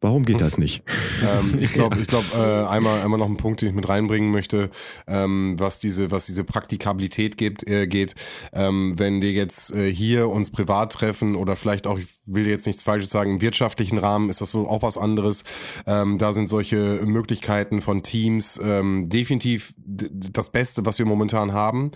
Warum geht das nicht?
ähm, ich glaube, ich glaube, äh, einmal, einmal noch ein Punkt, den ich mit reinbringen möchte, ähm, was diese, was diese Praktikabilität gibt, äh, geht. Ähm, wenn wir jetzt äh, hier uns privat treffen oder vielleicht auch, ich will jetzt nichts Falsches sagen, im wirtschaftlichen Rahmen ist das wohl auch was anderes. Ähm, da sind solche Möglichkeiten von Teams ähm, definitiv das Beste, was wir momentan haben.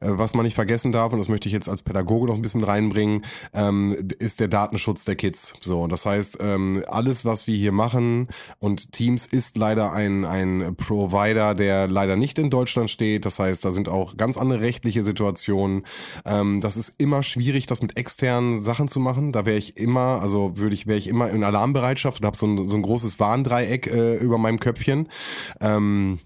Äh, was man nicht vergessen darf, und das möchte ich jetzt als Pädagoge noch ein bisschen mit reinbringen, ähm, ist der Datenschutz der Kids. So, das heißt, alles, was wir hier machen. Und Teams ist leider ein, ein Provider, der leider nicht in Deutschland steht. Das heißt, da sind auch ganz andere rechtliche Situationen. Ähm, das ist immer schwierig, das mit externen Sachen zu machen. Da wäre ich immer, also würde ich, wäre ich immer in Alarmbereitschaft und habe so ein, so ein großes Warndreieck äh, über meinem Köpfchen. Ähm,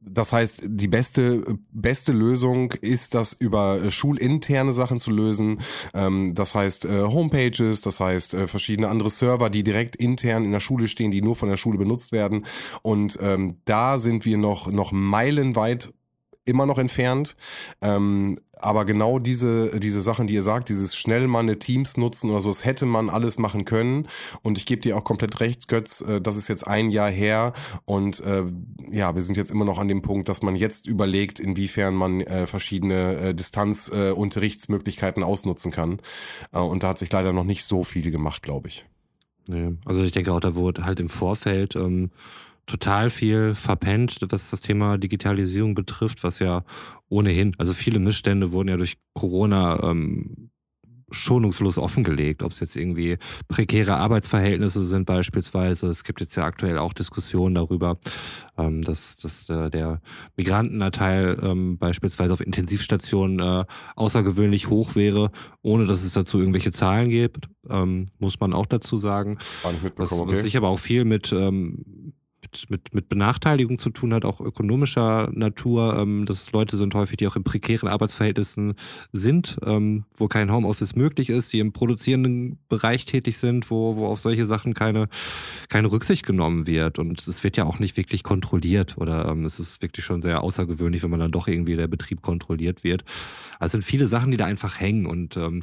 das heißt, die beste, beste Lösung ist, das über äh, schulinterne Sachen zu lösen. Ähm, das heißt äh, Homepages, das heißt äh, verschiedene andere Server, die direkt intern in der Schule stehen, die nur von der Schule benutzt werden. Und ähm, da sind wir noch, noch meilenweit immer noch entfernt. Ähm, aber genau diese, diese Sachen, die ihr sagt, dieses schnell mal eine Teams nutzen oder so, das hätte man alles machen können. Und ich gebe dir auch komplett recht, Götz, äh, das ist jetzt ein Jahr her. Und äh, ja, wir sind jetzt immer noch an dem Punkt, dass man jetzt überlegt, inwiefern man äh, verschiedene äh, Distanzunterrichtsmöglichkeiten äh, ausnutzen kann. Äh, und da hat sich leider noch nicht so viel gemacht, glaube ich.
Nee. Also ich denke auch, da wurde halt im Vorfeld ähm, total viel verpennt, was das Thema Digitalisierung betrifft, was ja ohnehin, also viele Missstände wurden ja durch Corona ähm, schonungslos offengelegt, ob es jetzt irgendwie prekäre Arbeitsverhältnisse sind beispielsweise. Es gibt jetzt ja aktuell auch Diskussionen darüber, ähm, dass, dass äh, der Migrantenanteil ähm, beispielsweise auf Intensivstationen äh, außergewöhnlich hoch wäre, ohne dass es dazu irgendwelche Zahlen gibt, ähm, muss man auch dazu sagen.
War nicht
Was,
mitbekommen,
was
okay.
sich aber auch viel mit, ähm, mit, mit, mit Benachteiligung zu tun hat, auch ökonomischer Natur, ähm, dass es Leute sind häufig, die auch in prekären Arbeitsverhältnissen sind, ähm, wo kein Homeoffice möglich ist, die im produzierenden Bereich tätig sind, wo, wo auf solche Sachen keine, keine Rücksicht genommen wird. Und es wird ja auch nicht wirklich kontrolliert oder ähm, es ist wirklich schon sehr außergewöhnlich, wenn man dann doch irgendwie der Betrieb kontrolliert wird. Also es sind viele Sachen, die da einfach hängen und ähm,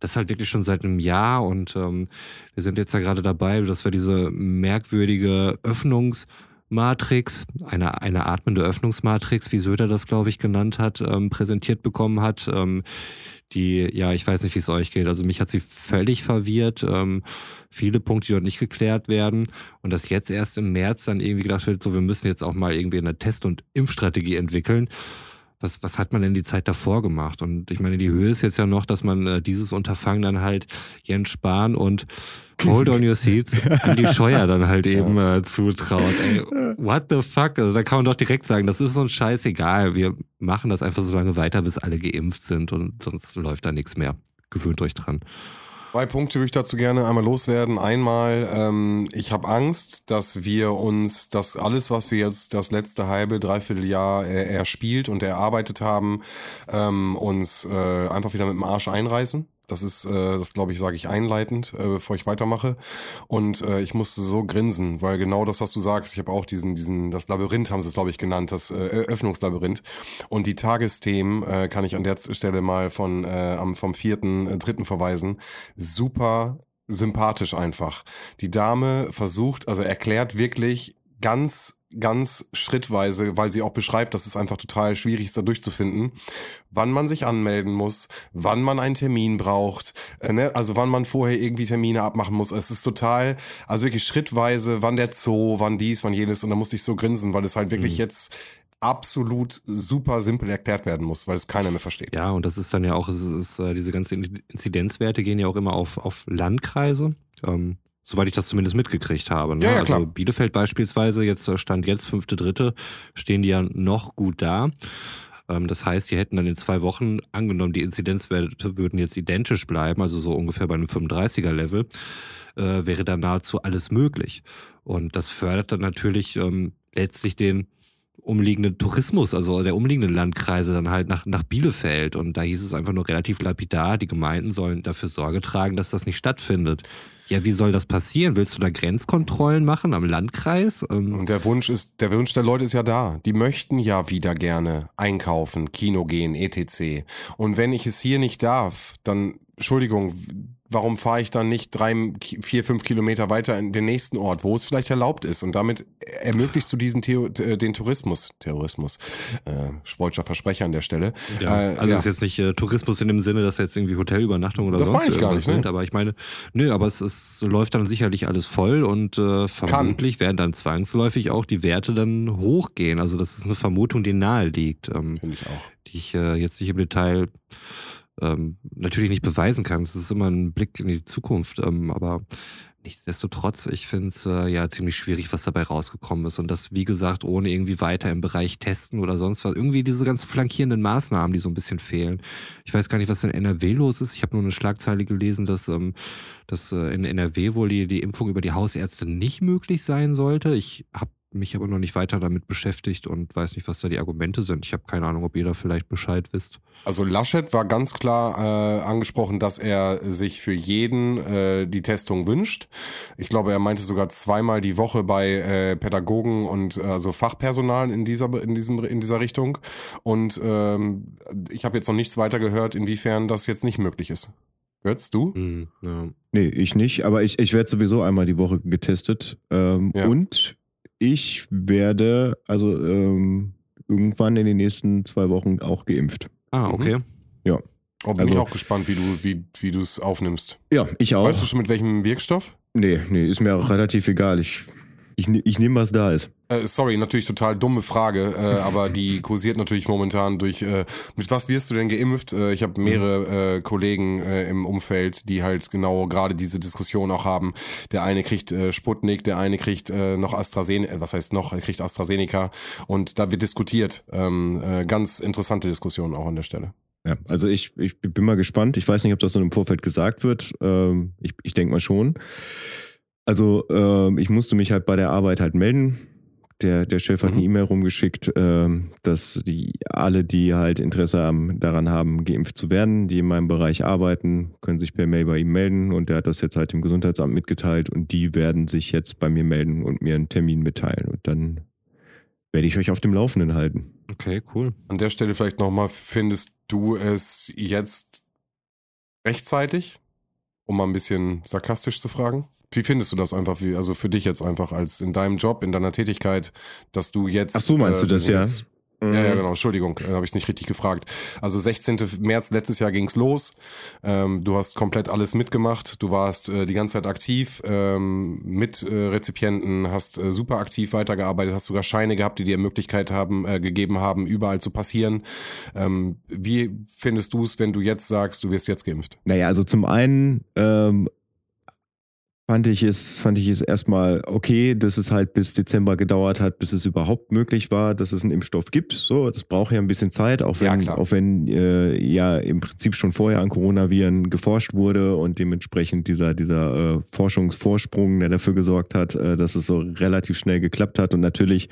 das halt wirklich schon seit einem Jahr und ähm, wir sind jetzt ja gerade dabei, dass wir diese merkwürdige Öffnungsmatrix, eine, eine atmende Öffnungsmatrix, wie Söder das, glaube ich, genannt hat, ähm, präsentiert bekommen hat. Ähm, die, ja, ich weiß nicht, wie es euch geht. Also mich hat sie völlig verwirrt. Ähm, viele Punkte, die dort nicht geklärt werden. Und dass jetzt erst im März dann irgendwie gedacht wird, so, wir müssen jetzt auch mal irgendwie eine Test- und Impfstrategie entwickeln was, was hat man denn die Zeit davor gemacht? Und ich meine, die Höhe ist jetzt ja noch, dass man äh, dieses Unterfangen dann halt Jens Spahn und Hold on your seats an die Scheuer dann halt eben äh, zutraut. Ey, what the fuck? Also da kann man doch direkt sagen, das ist uns scheißegal. Wir machen das einfach so lange weiter, bis alle geimpft sind und sonst läuft da nichts mehr. Gewöhnt euch dran.
Zwei Punkte würde ich dazu gerne einmal loswerden. Einmal, ähm, ich habe Angst, dass wir uns das alles, was wir jetzt das letzte halbe, dreiviertel Jahr äh, erspielt und erarbeitet haben, ähm, uns äh, einfach wieder mit dem Arsch einreißen. Das ist, äh, das glaube ich, sage ich einleitend, äh, bevor ich weitermache. Und äh, ich musste so grinsen, weil genau das, was du sagst, ich habe auch diesen, diesen, das Labyrinth haben sie es, glaube ich, genannt, das äh, Öffnungslabyrinth. Und die Tagesthemen äh, kann ich an der Stelle mal von äh, am vom vierten, äh, dritten verweisen. Super sympathisch einfach. Die Dame versucht, also erklärt wirklich ganz ganz schrittweise, weil sie auch beschreibt, dass es einfach total schwierig ist, da durchzufinden, wann man sich anmelden muss, wann man einen Termin braucht, äh, ne? also wann man vorher irgendwie Termine abmachen muss. Es ist total, also wirklich schrittweise, wann der Zoo, wann dies, wann jenes. Und da musste ich so grinsen, weil es halt wirklich jetzt absolut super simpel erklärt werden muss, weil es keiner mehr versteht.
Ja, und das ist dann ja auch, es ist, äh, diese ganzen Inzidenzwerte gehen ja auch immer auf, auf Landkreise. Ähm, soweit ich das zumindest mitgekriegt habe. Ne?
Ja, ja.
Also Bielefeld beispielsweise, jetzt äh, stand jetzt fünfte, dritte, stehen die ja noch gut da. Ähm, Das heißt, die hätten dann in zwei Wochen, angenommen, die Inzidenzwerte würden jetzt identisch bleiben, also so ungefähr bei einem 35er-Level, äh, wäre dann nahezu alles möglich. Und das fördert dann natürlich ähm, letztlich den umliegenden Tourismus, also der umliegenden Landkreise dann halt nach, nach Bielefeld. Und da hieß es einfach nur relativ lapidar, die Gemeinden sollen dafür Sorge tragen, dass das nicht stattfindet. Ja, wie soll das passieren? Willst du da Grenzkontrollen machen am Landkreis? Ähm,
Und der Wunsch ist, der Wunsch der Leute ist ja da. Die möchten ja wieder gerne einkaufen, Kino gehen, etc. Und wenn ich es hier nicht darf, dann, Entschuldigung, warum fahre ich dann nicht drei, vier, fünf Kilometer weiter in den nächsten Ort, wo es vielleicht erlaubt ist? Und damit ermöglichst du diesen Theo, äh, den Tourismus, Terrorismus, äh, Schwolscher Versprecher an der Stelle.
Ja,
Äh,
also
ja.
es ist jetzt nicht äh, Tourismus in dem Sinne, dass jetzt irgendwie Hotelübernachtung oder
Das
sonst
ich gar nicht, ne?
sind, aber ich meine, nö, aber es, es läuft dann sicherlich alles voll und äh, vermutlich werden dann zwangsläufig auch die Werte dann hochgehen. Also das ist eine Vermutung, die nahe liegt, ähm,
Finde ich auch.
die ich äh, jetzt nicht im Detail ähm, natürlich nicht beweisen kann. Es ist immer ein Blick in die Zukunft, ähm, aber nichtsdestotrotz, ich finde es äh, ja ziemlich schwierig, was dabei rausgekommen ist. Und das, wie gesagt, ohne irgendwie weiter im Bereich Testen oder sonst was. Irgendwie diese ganzen flankierenden Maßnahmen, die so ein bisschen fehlen. Ich weiß gar nicht, was in NRW los ist. Ich habe nur eine Schlagzeile gelesen, dass, ähm, dass äh, in NRW wohl die, die Impfung über die Hausärzte nicht möglich sein sollte. Ich habe mich aber noch nicht weiter damit beschäftigt und weiß nicht, was da die Argumente sind. Ich habe keine Ahnung, ob ihr da vielleicht Bescheid wisst.
Also Laschet war ganz klar äh, angesprochen, dass er sich für jeden äh, die Testung wünscht. Ich glaube, er meinte sogar zweimal die Woche bei äh, Pädagogen und äh, also Fachpersonal in dieser in diesem in dieser Richtung. Und ähm, ich habe jetzt noch nichts weiter gehört, inwiefern das jetzt nicht möglich ist. Hörst du?
Hm, ja.
Nee, ich nicht, aber ich, ich werde sowieso einmal die Woche getestet. Ähm,
Ja.
Und ich werde also ähm, irgendwann in den nächsten zwei Wochen auch geimpft.
Ah, okay.
Oh, bin
Also-
ich auch gespannt, wie du wie, wie du es aufnimmst.
Ja, ich auch.
Weißt du schon mit welchem Wirkstoff?
Nee, nee, ist mir auch relativ egal. Ich, ich, ne- ich nehme, was da ist.
Äh, sorry, natürlich total dumme Frage, äh, aber die kursiert natürlich momentan durch, äh, mit was wirst du denn geimpft? Äh, ich habe mehrere äh, Kollegen äh, im Umfeld, die halt genau gerade diese Diskussion auch haben. Der eine kriegt Sputnik, der eine kriegt noch AstraZeneca, was heißt noch, er kriegt AstraZeneca und da wird diskutiert. Ähm, äh, ganz interessante Diskussion auch an der Stelle.
Ja, also ich, ich bin mal gespannt. Ich weiß nicht, ob das so im Vorfeld gesagt wird. Ähm, ich ich denke mal schon. Also ähm, ich musste mich halt bei der Arbeit halt melden. Der, der Chef hat
Mhm.
eine E-Mail rumgeschickt, ähm, dass die alle, die halt Interesse haben, daran haben, geimpft zu werden, die in meinem Bereich arbeiten, können sich per Mail bei ihm melden und der hat das jetzt halt dem Gesundheitsamt mitgeteilt und die werden sich jetzt bei mir melden und mir einen Termin mitteilen und dann werde ich euch auf dem Laufenden halten.
Okay, cool.
An der Stelle vielleicht nochmal, findest du es jetzt rechtzeitig, um mal ein bisschen sarkastisch zu fragen? Wie findest du das einfach, wie, also für dich jetzt einfach als in deinem Job, in deiner Tätigkeit, dass du jetzt...
Ach so, meinst du das, ja?
jetzt- Ja, ja, genau, Entschuldigung, äh, habe ich nicht richtig gefragt. Also 16. März letztes Jahr ging's los. Ähm, du hast komplett alles mitgemacht. Du warst äh, die ganze Zeit aktiv ähm, mit äh, Rezipienten, hast äh, super aktiv weitergearbeitet, hast sogar Scheine gehabt, die dir Möglichkeit haben, äh, gegeben haben, überall zu passieren. Ähm, wie findest du es, wenn du jetzt sagst, du wirst jetzt geimpft?
Naja, also zum einen ähm, fand ich es, fand ich es erstmal okay, dass es halt bis Dezember gedauert hat, bis es überhaupt möglich war, dass es einen Impfstoff gibt. So, das braucht ja ein bisschen Zeit, auch
Ja,
wenn,
klar.
auch wenn äh, ja im Prinzip schon vorher an Coronaviren geforscht wurde und dementsprechend dieser, dieser äh, Forschungsvorsprung, der dafür gesorgt hat, äh, dass es so relativ schnell geklappt hat. Und natürlich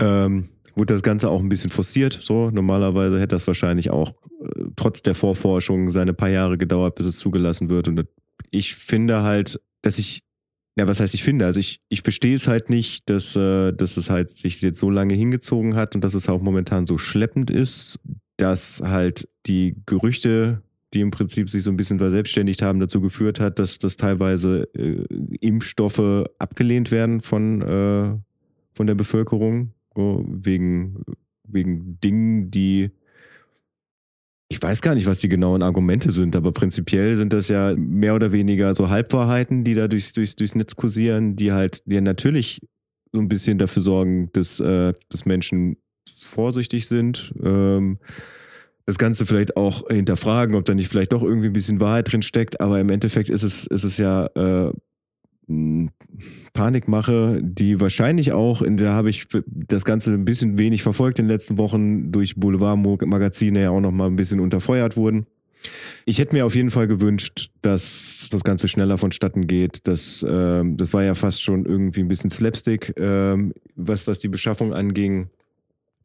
ähm, wurde das Ganze auch ein bisschen forciert. So, normalerweise hätte das wahrscheinlich auch äh, trotz der Vorforschung seine paar Jahre gedauert, bis es zugelassen wird. Und das- ich finde halt, dass ich, ja, was heißt ich finde? Also ich, ich verstehe es halt nicht, dass, äh, dass es halt sich jetzt so lange hingezogen hat und dass es auch momentan so schleppend ist, dass halt die Gerüchte, die im Prinzip sich so ein bisschen verselbstständigt haben, dazu geführt hat, dass, dass teilweise äh, Impfstoffe abgelehnt werden von, äh, von der Bevölkerung, wegen, wegen Dingen, die ich weiß gar nicht, was die genauen Argumente sind, aber prinzipiell sind das ja mehr oder weniger so Halbwahrheiten, die da durchs, durchs, durchs Netz kursieren, die halt ja natürlich so ein bisschen dafür sorgen, dass, äh, dass Menschen vorsichtig sind. Ähm, das Ganze vielleicht auch hinterfragen, ob da nicht vielleicht doch irgendwie ein bisschen Wahrheit drin steckt, aber im Endeffekt ist es, ist es ja äh, Panikmache, die wahrscheinlich auch, in der habe ich das Ganze ein bisschen wenig verfolgt in den letzten Wochen, durch Boulevardmagazine ja auch nochmal ein bisschen unterfeuert wurden. Ich hätte mir auf jeden Fall gewünscht, dass das Ganze schneller vonstatten geht. Das, ähm, das war ja fast schon irgendwie ein bisschen Slapstick, ähm, was, was die Beschaffung anging.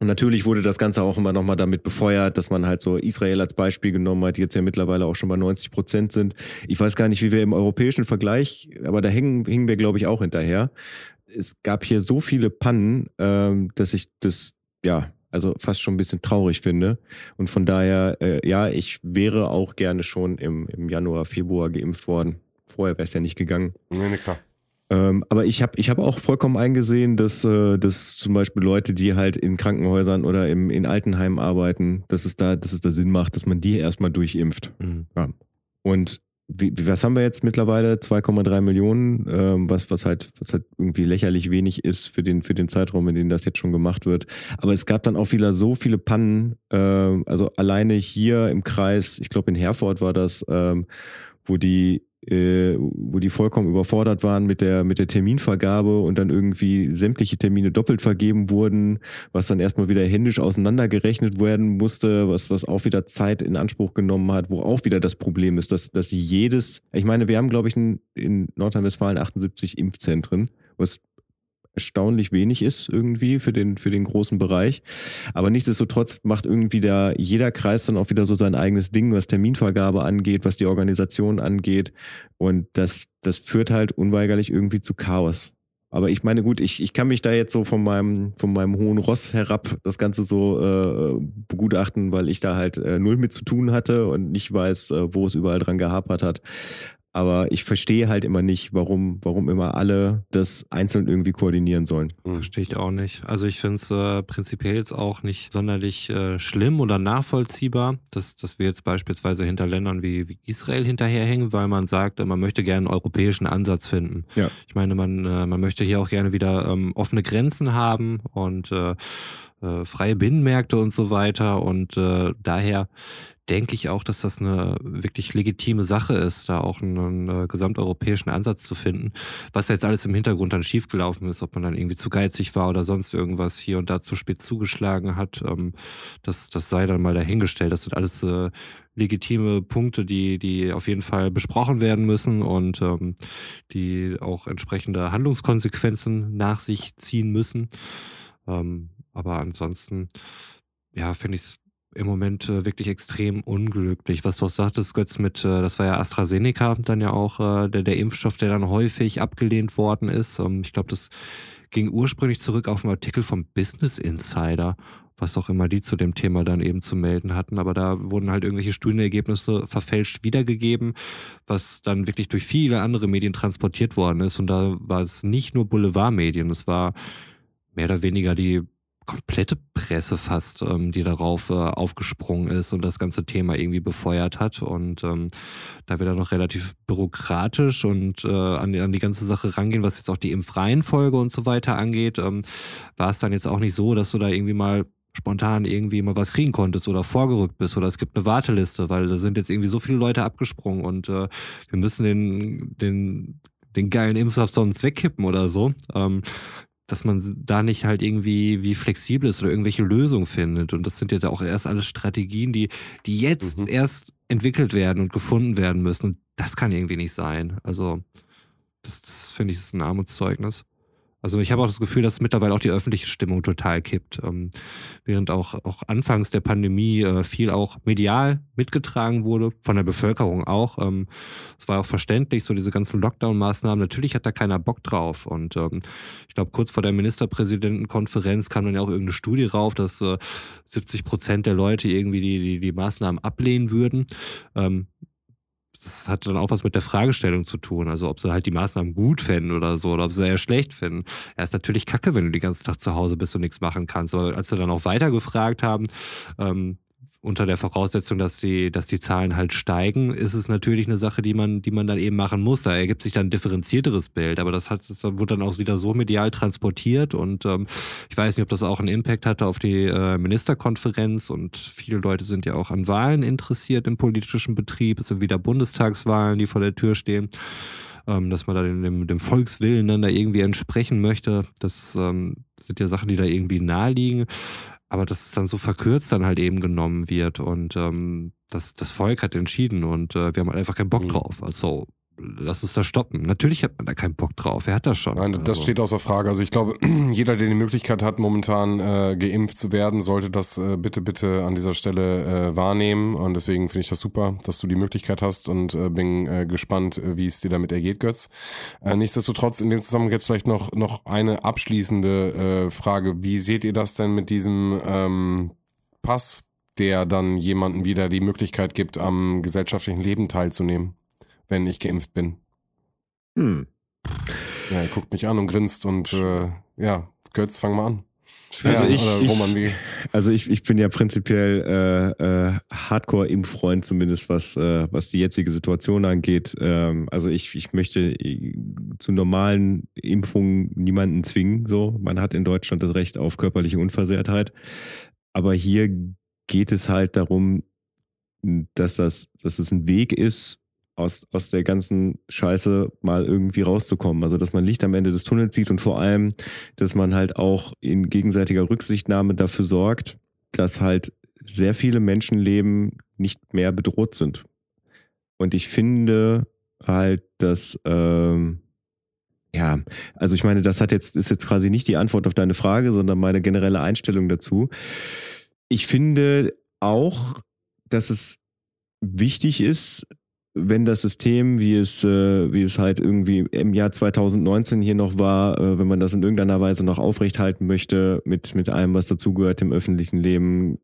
Und natürlich wurde das Ganze auch immer nochmal damit befeuert, dass man halt so Israel als Beispiel genommen hat, die jetzt ja mittlerweile auch schon bei 90 Prozent sind. Ich weiß gar nicht, wie wir im europäischen Vergleich, aber da hängen, hingen wir, glaube ich, auch hinterher. Es gab hier so viele Pannen, ähm, dass ich das, ja, also fast schon ein bisschen traurig finde. Und von daher, äh, ja, ich wäre auch gerne schon im, im Januar, Februar geimpft worden. Vorher wäre es ja nicht gegangen.
Nee, nee, klar.
Ähm, aber ich habe ich hab auch vollkommen eingesehen, dass, äh, dass zum Beispiel Leute, die halt in Krankenhäusern oder im, in Altenheimen arbeiten, dass es, da, dass es da Sinn macht, dass man die erstmal durchimpft.
Mhm.
Und wie, was haben wir jetzt mittlerweile? 2,3 Millionen, ähm, was, was, halt, was halt irgendwie lächerlich wenig ist für den, für den Zeitraum, in dem das jetzt schon gemacht wird. Aber es gab dann auch wieder so viele Pannen, ähm, also alleine hier im Kreis, ich glaube in Herford war das, ähm, wo die äh, wo die vollkommen überfordert waren mit der, mit der Terminvergabe und dann irgendwie sämtliche Termine doppelt vergeben wurden, was dann erstmal wieder händisch auseinandergerechnet werden musste, was, was auch wieder Zeit in Anspruch genommen hat, wo auch wieder das Problem ist, dass, dass jedes, ich meine, wir haben, glaube ich, in, in Nordrhein-Westfalen 78 Impfzentren, was erstaunlich wenig ist irgendwie für den, für den großen Bereich. Aber nichtsdestotrotz macht irgendwie da jeder Kreis dann auch wieder so sein eigenes Ding, was Terminvergabe angeht, was die Organisation angeht. Und das, das führt halt unweigerlich irgendwie zu Chaos. Aber ich meine, gut, ich, ich kann mich da jetzt so von meinem, von meinem hohen Ross herab das Ganze so äh, begutachten, weil ich da halt äh, null mit zu tun hatte und nicht weiß, äh, wo es überall dran gehapert hat. Aber ich verstehe halt immer nicht, warum, warum immer alle das einzeln irgendwie koordinieren sollen.
Verstehe ich auch nicht. Also ich finde es äh, prinzipiell jetzt auch nicht sonderlich äh, schlimm oder nachvollziehbar, dass, dass wir jetzt beispielsweise hinter Ländern wie, wie Israel hinterherhängen, weil man sagt, äh, man möchte gerne einen europäischen Ansatz finden.
Ja.
Ich meine, man, äh, man möchte hier auch gerne wieder ähm, offene Grenzen haben und äh, äh, freie Binnenmärkte und so weiter. Und äh, daher denke ich auch, dass das eine wirklich legitime Sache ist, da auch einen, einen gesamteuropäischen Ansatz zu finden. Was jetzt alles im Hintergrund dann schiefgelaufen ist, ob man dann irgendwie zu geizig war oder sonst irgendwas hier und da zu spät zugeschlagen hat, ähm, das, das sei dann mal dahingestellt. Das sind alles äh, legitime Punkte, die, die auf jeden Fall besprochen werden müssen und ähm, die auch entsprechende Handlungskonsequenzen nach sich ziehen müssen. Ähm, aber ansonsten, ja, finde ich es im Moment äh, wirklich extrem unglücklich. Was du auch sagtest, Götz, mit, äh, das war ja AstraZeneca, dann ja auch äh, der, der Impfstoff, der dann häufig abgelehnt worden ist. Ähm, ich glaube, das ging ursprünglich zurück auf einen Artikel vom Business Insider, was auch immer die zu dem Thema dann eben zu melden hatten. Aber da wurden halt irgendwelche Studienergebnisse verfälscht wiedergegeben, was dann wirklich durch viele andere Medien transportiert worden ist. Und da war es nicht nur Boulevardmedien, es war mehr oder weniger die komplette Presse fast, ähm, die darauf äh, aufgesprungen ist und das ganze Thema irgendwie befeuert hat. Und ähm, da wir dann noch relativ bürokratisch und äh, an, die, an die ganze Sache rangehen, was jetzt auch die Impfreihenfolge und so weiter angeht, ähm, war es dann jetzt auch nicht so, dass du da irgendwie mal spontan irgendwie mal was kriegen konntest oder vorgerückt bist oder es gibt eine Warteliste, weil da sind jetzt irgendwie so viele Leute abgesprungen und äh, wir müssen den, den, den geilen Impfstoff sonst wegkippen oder so. Ähm, dass man da nicht halt irgendwie wie flexibel ist oder irgendwelche Lösungen findet. Und das sind jetzt auch erst alles Strategien, die, die jetzt mhm. erst entwickelt werden und gefunden werden müssen. Und das kann irgendwie nicht sein. Also, das, das finde ich, ist ein Armutszeugnis. Also ich habe auch das Gefühl, dass mittlerweile auch die öffentliche Stimmung total kippt. Ähm, während auch, auch anfangs der Pandemie äh, viel auch medial mitgetragen wurde, von der Bevölkerung auch. Ähm, es war auch verständlich, so diese ganzen Lockdown-Maßnahmen. Natürlich hat da keiner Bock drauf. Und ähm, ich glaube, kurz vor der Ministerpräsidentenkonferenz kam dann ja auch irgendeine Studie rauf, dass äh, 70 Prozent der Leute irgendwie die, die, die Maßnahmen ablehnen würden. Ähm, das hat dann auch was mit der Fragestellung zu tun. Also ob sie halt die Maßnahmen gut fänden oder so, oder ob sie eher schlecht finden. Er ist natürlich kacke, wenn du den ganzen Tag zu Hause bist und nichts machen kannst. Aber als sie dann auch weiter gefragt haben, ähm, unter der Voraussetzung, dass die, dass die Zahlen halt steigen, ist es natürlich eine Sache, die man, die man dann eben machen muss. Da ergibt sich dann ein differenzierteres Bild, aber das hat, das wurde dann auch wieder so medial transportiert und ähm, ich weiß nicht, ob das auch einen Impact hatte auf die äh, Ministerkonferenz und viele Leute sind ja auch an Wahlen interessiert im politischen Betrieb. Es sind wieder Bundestagswahlen, die vor der Tür stehen ähm, dass man da dem, dem, Volkswillen dann da irgendwie entsprechen möchte. Das ähm, sind ja Sachen, die da irgendwie naheliegen aber dass es dann so verkürzt dann halt eben genommen wird und ähm, das, das Volk hat entschieden und äh, wir haben halt einfach keinen Bock mhm. drauf. Also lass uns da stoppen. Natürlich hat man da keinen Bock drauf. Wer hat das schon?
Nein, das also. steht außer Frage. Also ich glaube, jeder, der die Möglichkeit hat, momentan äh, geimpft zu werden, sollte das äh, bitte, bitte an dieser Stelle äh, wahrnehmen. Und deswegen finde ich das super, dass du die Möglichkeit hast und äh, bin äh, gespannt, äh, wie es dir damit ergeht, Götz. Äh, nichtsdestotrotz, in dem Zusammenhang jetzt vielleicht noch, noch eine abschließende äh, Frage. Wie seht ihr das denn mit diesem ähm, Pass, der dann jemanden wieder die Möglichkeit gibt, am gesellschaftlichen Leben teilzunehmen? Wenn ich geimpft bin. Hm. Ja, er guckt mich an und grinst und äh, ja, Götz, fang mal an.
Also, ja, ich, ich, also ich, ich bin ja prinzipiell äh, äh, Hardcore-Impffreund, zumindest was, äh, was die jetzige Situation angeht. Ähm, also ich, ich möchte äh, zu normalen Impfungen niemanden zwingen. So, man hat in Deutschland das Recht auf körperliche Unversehrtheit. Aber hier geht es halt darum, dass das, dass es ein Weg ist, aus, aus der ganzen Scheiße mal irgendwie rauszukommen. Also, dass man Licht am Ende des Tunnels sieht und vor allem, dass man halt auch in gegenseitiger Rücksichtnahme dafür sorgt, dass halt sehr viele Menschenleben nicht mehr bedroht sind. Und ich finde halt, dass, ähm, ja, also ich meine, das hat jetzt, ist jetzt quasi nicht die Antwort auf deine Frage, sondern meine generelle Einstellung dazu. Ich finde auch, dass es wichtig ist, wenn das System, wie es, äh, wie es halt irgendwie im Jahr 2019 hier noch war, äh, wenn man das in irgendeiner Weise noch aufrechthalten möchte, mit, mit allem, was dazugehört im öffentlichen Leben,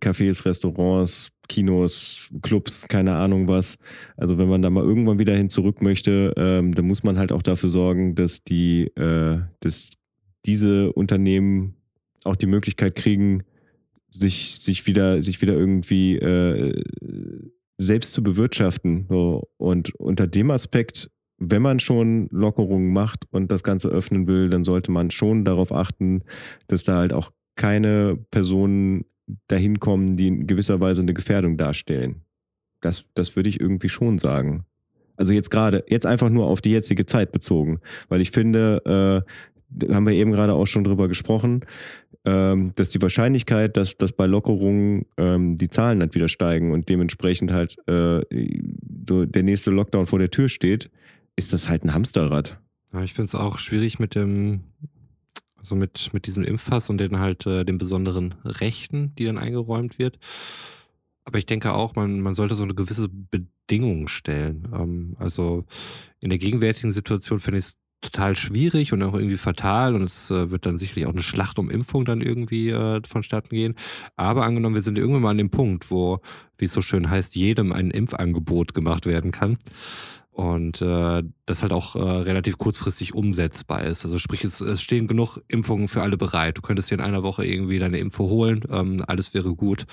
Cafés, Restaurants, Kinos, Clubs, keine Ahnung was. Also wenn man da mal irgendwann wieder hin zurück möchte, ähm, dann muss man halt auch dafür sorgen, dass die, äh, dass diese Unternehmen auch die Möglichkeit kriegen, sich, sich wieder, sich wieder irgendwie äh, selbst zu bewirtschaften. So. Und unter dem Aspekt, wenn man schon Lockerungen macht und das Ganze öffnen will, dann sollte man schon darauf achten, dass da halt auch keine Personen dahin kommen, die in gewisser Weise eine Gefährdung darstellen. Das, das würde ich irgendwie schon sagen. Also jetzt gerade, jetzt einfach nur auf die jetzige Zeit bezogen, weil ich finde, äh, haben wir eben gerade auch schon drüber gesprochen, ähm, dass die Wahrscheinlichkeit, dass, dass bei Lockerungen ähm, die Zahlen halt wieder steigen und dementsprechend halt äh, so der nächste Lockdown vor der Tür steht, ist das halt ein Hamsterrad.
Ja, ich finde es auch schwierig mit dem, also mit, mit diesem Impfpass und den halt äh, den besonderen Rechten, die dann eingeräumt wird. Aber ich denke auch, man, man sollte so eine gewisse Bedingung stellen. Ähm, also in der gegenwärtigen Situation finde ich es total schwierig und auch irgendwie fatal und es äh, wird dann sicherlich auch eine Schlacht um Impfung dann irgendwie äh, vonstatten gehen. Aber angenommen, wir sind irgendwann mal an dem Punkt, wo, wie es so schön heißt, jedem ein Impfangebot gemacht werden kann und äh, das halt auch äh, relativ kurzfristig umsetzbar ist. Also sprich, es, es stehen genug Impfungen für alle bereit. Du könntest dir in einer Woche irgendwie deine Info holen, ähm, alles wäre gut.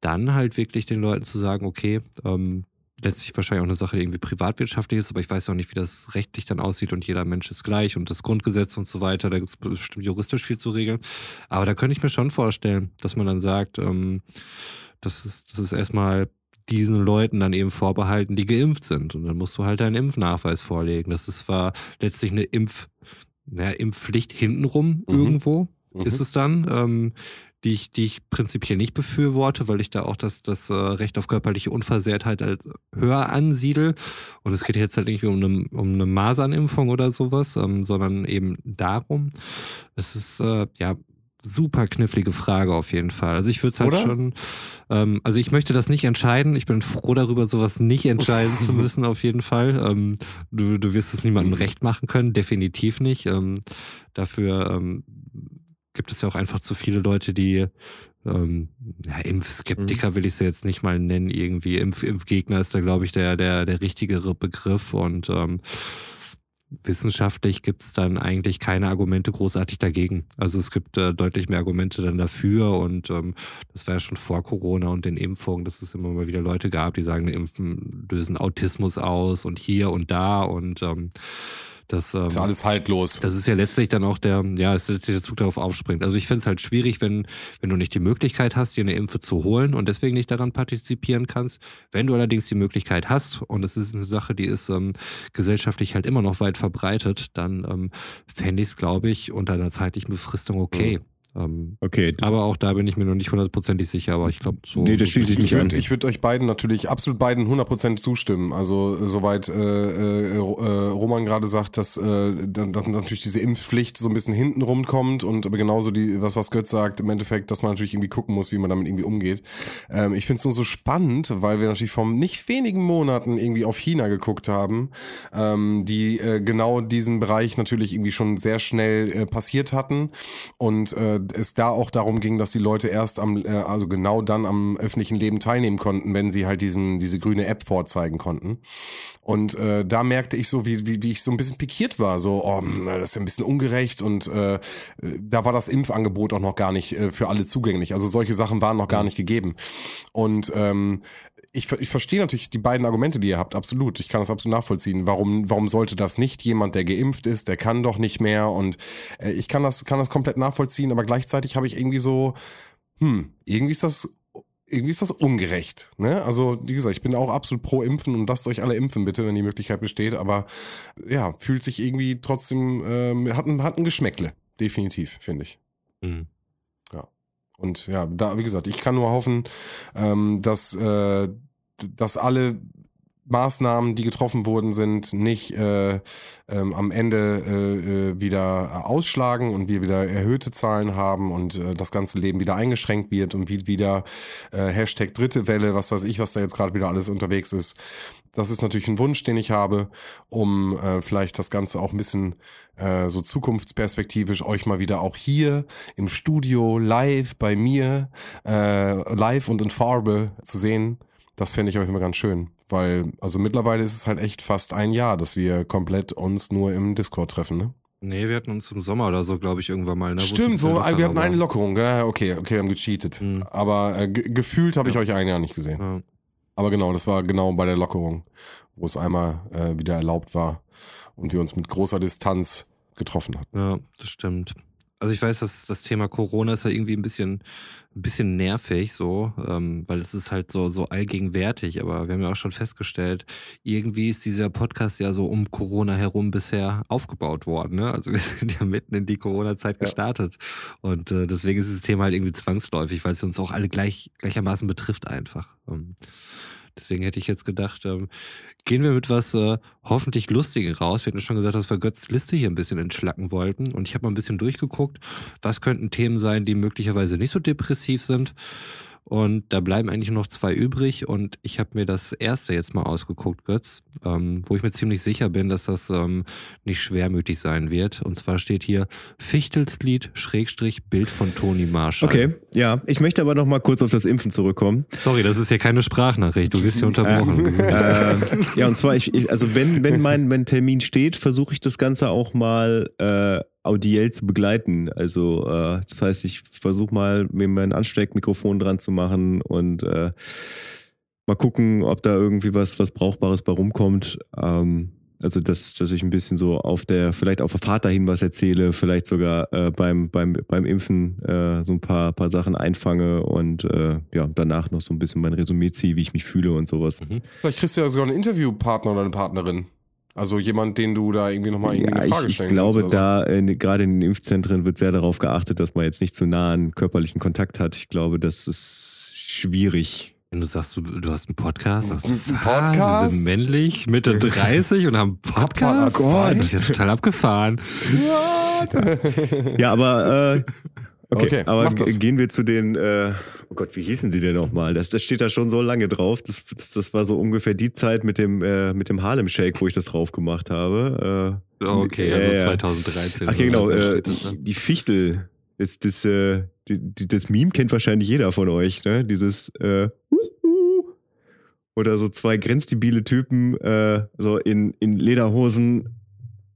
Dann halt wirklich den Leuten zu sagen, okay, ähm, letztlich wahrscheinlich auch eine Sache, die irgendwie privatwirtschaftlich ist, aber ich weiß auch nicht, wie das rechtlich dann aussieht und jeder Mensch ist gleich und das Grundgesetz und so weiter, da gibt es bestimmt juristisch viel zu regeln. Aber da könnte ich mir schon vorstellen, dass man dann sagt, ähm, das ist, das ist erstmal diesen Leuten dann eben vorbehalten, die geimpft sind. Und dann musst du halt deinen Impfnachweis vorlegen. Das ist zwar letztlich eine Impf, naja, Impfpflicht hintenrum mhm. irgendwo, mhm. ist es dann. Ähm, die ich, die ich prinzipiell nicht befürworte, weil ich da auch das, das äh, Recht auf körperliche Unversehrtheit als höher ansiedel. Und es geht jetzt halt nicht um eine, um eine Masernimpfung oder sowas, ähm, sondern eben darum. Es ist äh, ja super knifflige Frage auf jeden Fall. Also ich würde es halt Oder? schon, ähm, also ich möchte das nicht entscheiden. Ich bin froh darüber, sowas nicht entscheiden zu müssen auf jeden Fall. Ähm, du, du wirst es niemandem recht machen können, definitiv nicht. Ähm, dafür ähm, gibt es ja auch einfach zu viele Leute, die ähm, ja, Impfskeptiker mhm. will ich sie jetzt nicht mal nennen, irgendwie. Impf Impfgegner ist da, glaube ich, der, der, der richtigere Begriff und ähm, wissenschaftlich gibt es dann eigentlich keine Argumente großartig dagegen. Also es gibt äh, deutlich mehr Argumente dann dafür und ähm, das war ja schon vor Corona und den Impfungen, dass es immer mal wieder Leute gab, die sagen, Impfen lösen Autismus aus und hier und da und ähm, das ähm,
ist ja alles haltlos.
Das ist ja letztlich dann auch der, ja, ist letztlich der Zug darauf aufspringt. Also ich finde es halt schwierig, wenn, wenn du nicht die Möglichkeit hast, dir eine Impfe zu holen und deswegen nicht daran partizipieren kannst. Wenn du allerdings die Möglichkeit hast und es ist eine Sache, die ist ähm, gesellschaftlich halt immer noch weit verbreitet, dann ähm, fände ich es, glaube ich, unter einer zeitlichen Befristung okay. Mhm. Ähm, okay. Aber auch da bin ich mir noch nicht hundertprozentig sicher, aber ich glaube so.
Nee, das schließe ich
mich
an.
Ich würde euch beiden natürlich, absolut beiden 100% zustimmen. Also soweit äh, äh, äh, Roman gerade sagt, dass, äh, dass natürlich diese Impfpflicht so ein bisschen hinten rumkommt und aber genauso die, was, was Götz sagt, im Endeffekt, dass man natürlich irgendwie gucken muss, wie man damit irgendwie umgeht. Ähm, ich finde es nur so spannend, weil wir natürlich vor nicht wenigen Monaten irgendwie auf China geguckt haben, ähm, die äh, genau diesen Bereich natürlich irgendwie schon sehr schnell äh, passiert hatten und äh, es da auch darum ging, dass die Leute erst am, äh, also genau dann am öffentlichen Leben teilnehmen konnten, wenn sie halt diesen, diese grüne App vorzeigen konnten. Und äh, da merkte ich so, wie, wie, wie ich so ein bisschen pikiert war, so, oh, hm, das ist ja ein bisschen ungerecht und äh, da war das Impfangebot auch noch gar nicht äh, für alle zugänglich. Also solche Sachen waren noch gar nicht gegeben. Und ähm, ich, ich verstehe natürlich die beiden Argumente, die ihr habt, absolut. Ich kann das absolut nachvollziehen. Warum, warum sollte das nicht jemand, der geimpft ist, der kann doch nicht mehr und äh, ich kann das, kann das komplett nachvollziehen, aber gleichzeitig habe ich irgendwie so, hm, irgendwie ist das irgendwie ist das ungerecht. Ne? Also, wie gesagt, ich bin auch absolut pro Impfen und lasst euch alle impfen, bitte, wenn die Möglichkeit besteht. Aber ja, fühlt sich irgendwie trotzdem, ähm, hat, ein, hat ein Geschmäckle. Definitiv, finde ich. Mhm. Und ja, da, wie gesagt, ich kann nur hoffen, ähm, dass, äh, dass alle Maßnahmen, die getroffen worden sind, nicht äh, ähm, am Ende äh, äh, wieder ausschlagen und wir wieder erhöhte Zahlen haben und äh, das ganze Leben wieder eingeschränkt wird und wie wieder äh, Hashtag dritte Welle, was weiß ich, was da jetzt gerade wieder alles unterwegs ist. Das ist natürlich ein Wunsch, den ich habe, um äh, vielleicht das Ganze auch ein bisschen äh, so zukunftsperspektivisch euch mal wieder auch hier im Studio live bei mir, äh, live und in Farbe zu sehen. Das fände ich euch immer ganz schön. Weil, also mittlerweile ist es halt echt fast ein Jahr, dass wir komplett uns nur im Discord treffen, ne?
Nee, wir hatten uns im Sommer oder so, glaube ich, irgendwann mal. Ne?
Stimmt, wo, wir hatten eine Lockerung. Ja, okay, okay, wir haben gecheatet.
Mhm.
Aber äh, ge gefühlt habe ich euch ein Jahr nicht gesehen.
Ja.
Aber genau, das war genau bei der Lockerung, wo es einmal äh, wieder erlaubt war und wir uns mit großer Distanz getroffen hatten.
Ja, das stimmt. Also ich weiß, dass das Thema Corona ist ja irgendwie ein bisschen, ein bisschen nervig, so, ähm, weil es ist halt so, so allgegenwärtig. Aber wir haben ja auch schon festgestellt, irgendwie ist dieser Podcast ja so um Corona herum bisher aufgebaut worden. Ne? Also wir sind ja mitten in die Corona-Zeit
Ja.
gestartet. Und äh, deswegen ist das Thema halt irgendwie zwangsläufig, weil es uns auch alle gleich, gleichermaßen betrifft einfach. Ähm, deswegen hätte ich jetzt gedacht, ähm, gehen wir mit was äh, hoffentlich Lustigen raus. Wir hatten schon gesagt, dass wir Götz Liste hier ein bisschen entschlacken wollten. Und ich habe mal ein bisschen durchgeguckt, was könnten Themen sein, die möglicherweise nicht so depressiv sind. Und da bleiben eigentlich nur noch zwei übrig. Und ich habe mir das erste jetzt mal ausgeguckt, Götz, ähm, wo ich mir ziemlich sicher bin, dass das ähm, nicht schwermütig sein wird. Und zwar steht hier Fichtelslied, Schrägstrich, Bild von Toni Marshall.
Okay, ja. Ich möchte aber noch mal kurz auf das Impfen zurückkommen.
Sorry, das ist ja keine Sprachnachricht. Du wirst hier unterbrochen.
äh, ja, und zwar, ich, ich, also wenn, wenn mein, mein Termin steht, versuche ich das Ganze auch mal äh, audiell zu begleiten. Also äh, das heißt, ich versuche mal, mir mein Ansteckmikrofon dran zu machen und äh, mal gucken, ob da irgendwie was, was Brauchbares bei rumkommt. Ähm, also dass, dass ich ein bisschen so auf der, vielleicht auf der Fahrt dahin was erzähle, vielleicht sogar äh, beim, beim, beim Impfen äh, so ein paar, paar Sachen einfange und äh, ja, danach noch so ein bisschen mein Resümee ziehe, wie ich mich fühle und sowas.
Vielleicht kriegst du ja sogar einen Interviewpartner oder eine Partnerin. Also jemand, den du da irgendwie nochmal irgendwie
Ja,
eine Frage
ich, ich
stellen
glaube,
kannst. oder
da äh, gerade in den Impfzentren wird sehr darauf geachtet, dass man jetzt nicht zu nahen körperlichen Kontakt hat. Ich glaube, das ist schwierig.
Wenn du sagst, du, du hast einen Podcast, sagst du,
Ein Podcast?
Sie sind männlich, Mitte 30 und haben einen Podcast?
Abfahrt,
Das ist ja total abgefahren.
Ja, aber äh, okay,
Okay,
aber gehen wir zu den. Äh, oh Gott, wie hießen sie denn nochmal? Das, das steht da schon so lange drauf. Das, das, das war so ungefähr die Zeit mit dem äh, mit dem Harlem Shake, wo ich das drauf gemacht habe. Äh,
Okay,
Ja,
also
ja.
2013.
Ach genau. Äh,
da.
die Fichtel. Das, das, äh, die, die, das Meme kennt wahrscheinlich jeder von euch, ne? Dieses äh, Huhu. oder so zwei grenzdebile Typen äh, so in, in Lederhosen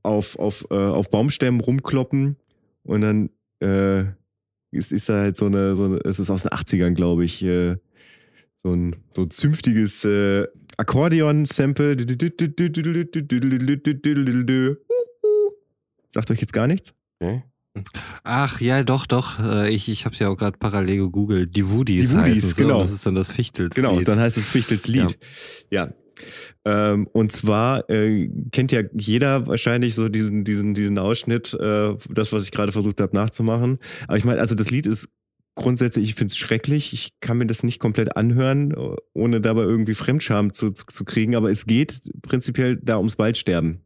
auf, auf, äh, auf Baumstämmen rumkloppen und dann äh, ist, ist da halt so eine, so eine, es ist aus den 80ern, glaube ich, äh, so ein so ein zünftiges äh, Akkordeon-Sample. Sagt euch jetzt gar nichts?
Okay.
Ach ja, doch, doch. Äh, Ich, ich habe es ja auch gerade parallel gegoogelt. Die Woodies,
Die Woodies,
heißen sie.
genau.
Das ist dann das Fichtels.
Genau, dann heißt es Fichtels Lied. Ja. Ähm, und zwar äh, kennt ja jeder wahrscheinlich so diesen, diesen, diesen Ausschnitt, äh, das, was ich gerade versucht habe nachzumachen. Aber ich meine, also das Lied ist grundsätzlich, ich finde es schrecklich. Ich kann mir das nicht komplett anhören, ohne dabei irgendwie Fremdscham zu, zu, zu kriegen. Aber es geht prinzipiell da ums Waldsterben.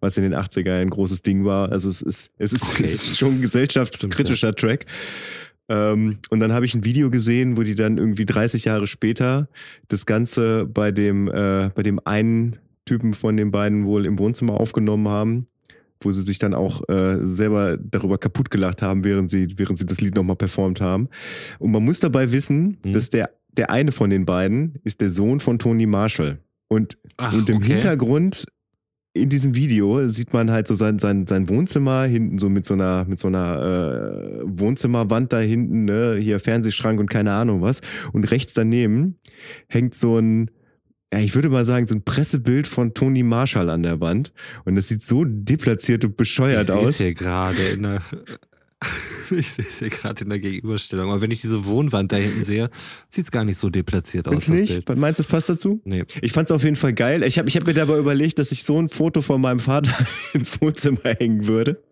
Was in den 80er ein großes Ding war. Also es ist, es ist,
Okay.
es ist schon ein gesellschaftskritischer Track. Ähm, und dann habe ich ein Video gesehen, wo die dann irgendwie 30 Jahre später das Ganze bei dem, äh, bei dem einen Typen von den beiden wohl im Wohnzimmer aufgenommen haben, wo sie sich dann auch äh, selber darüber kaputt gelacht haben, während sie, während sie das Lied nochmal performt haben. Und man muss dabei wissen,
Mhm.
dass der, der eine von den beiden ist der Sohn von Tony Marshall. Und,
Ach,
und im
okay.
Hintergrund in diesem Video sieht man halt so sein, sein, sein Wohnzimmer hinten so mit so einer, mit so einer äh, Wohnzimmerwand da hinten, ne? hier Fernsehschrank und keine Ahnung was. Und rechts daneben hängt so ein, ja, ich würde mal sagen, so ein Pressebild von Tony Marshall an der Wand. Und das sieht so deplatziert und
Ich
bescheuert
es
aus.
hier gerade in der. Ich sehe es hier gerade in der Gegenüberstellung. Aber wenn ich diese Wohnwand da hinten sehe, sieht es gar nicht so deplatziert aus.
Findest
das
nicht?
Bild.
Meinst du, das passt dazu?
Nee.
Ich fand es auf jeden Fall geil. Ich habe ich hab mir dabei überlegt, dass ich so ein Foto von meinem Vater ins Wohnzimmer hängen würde.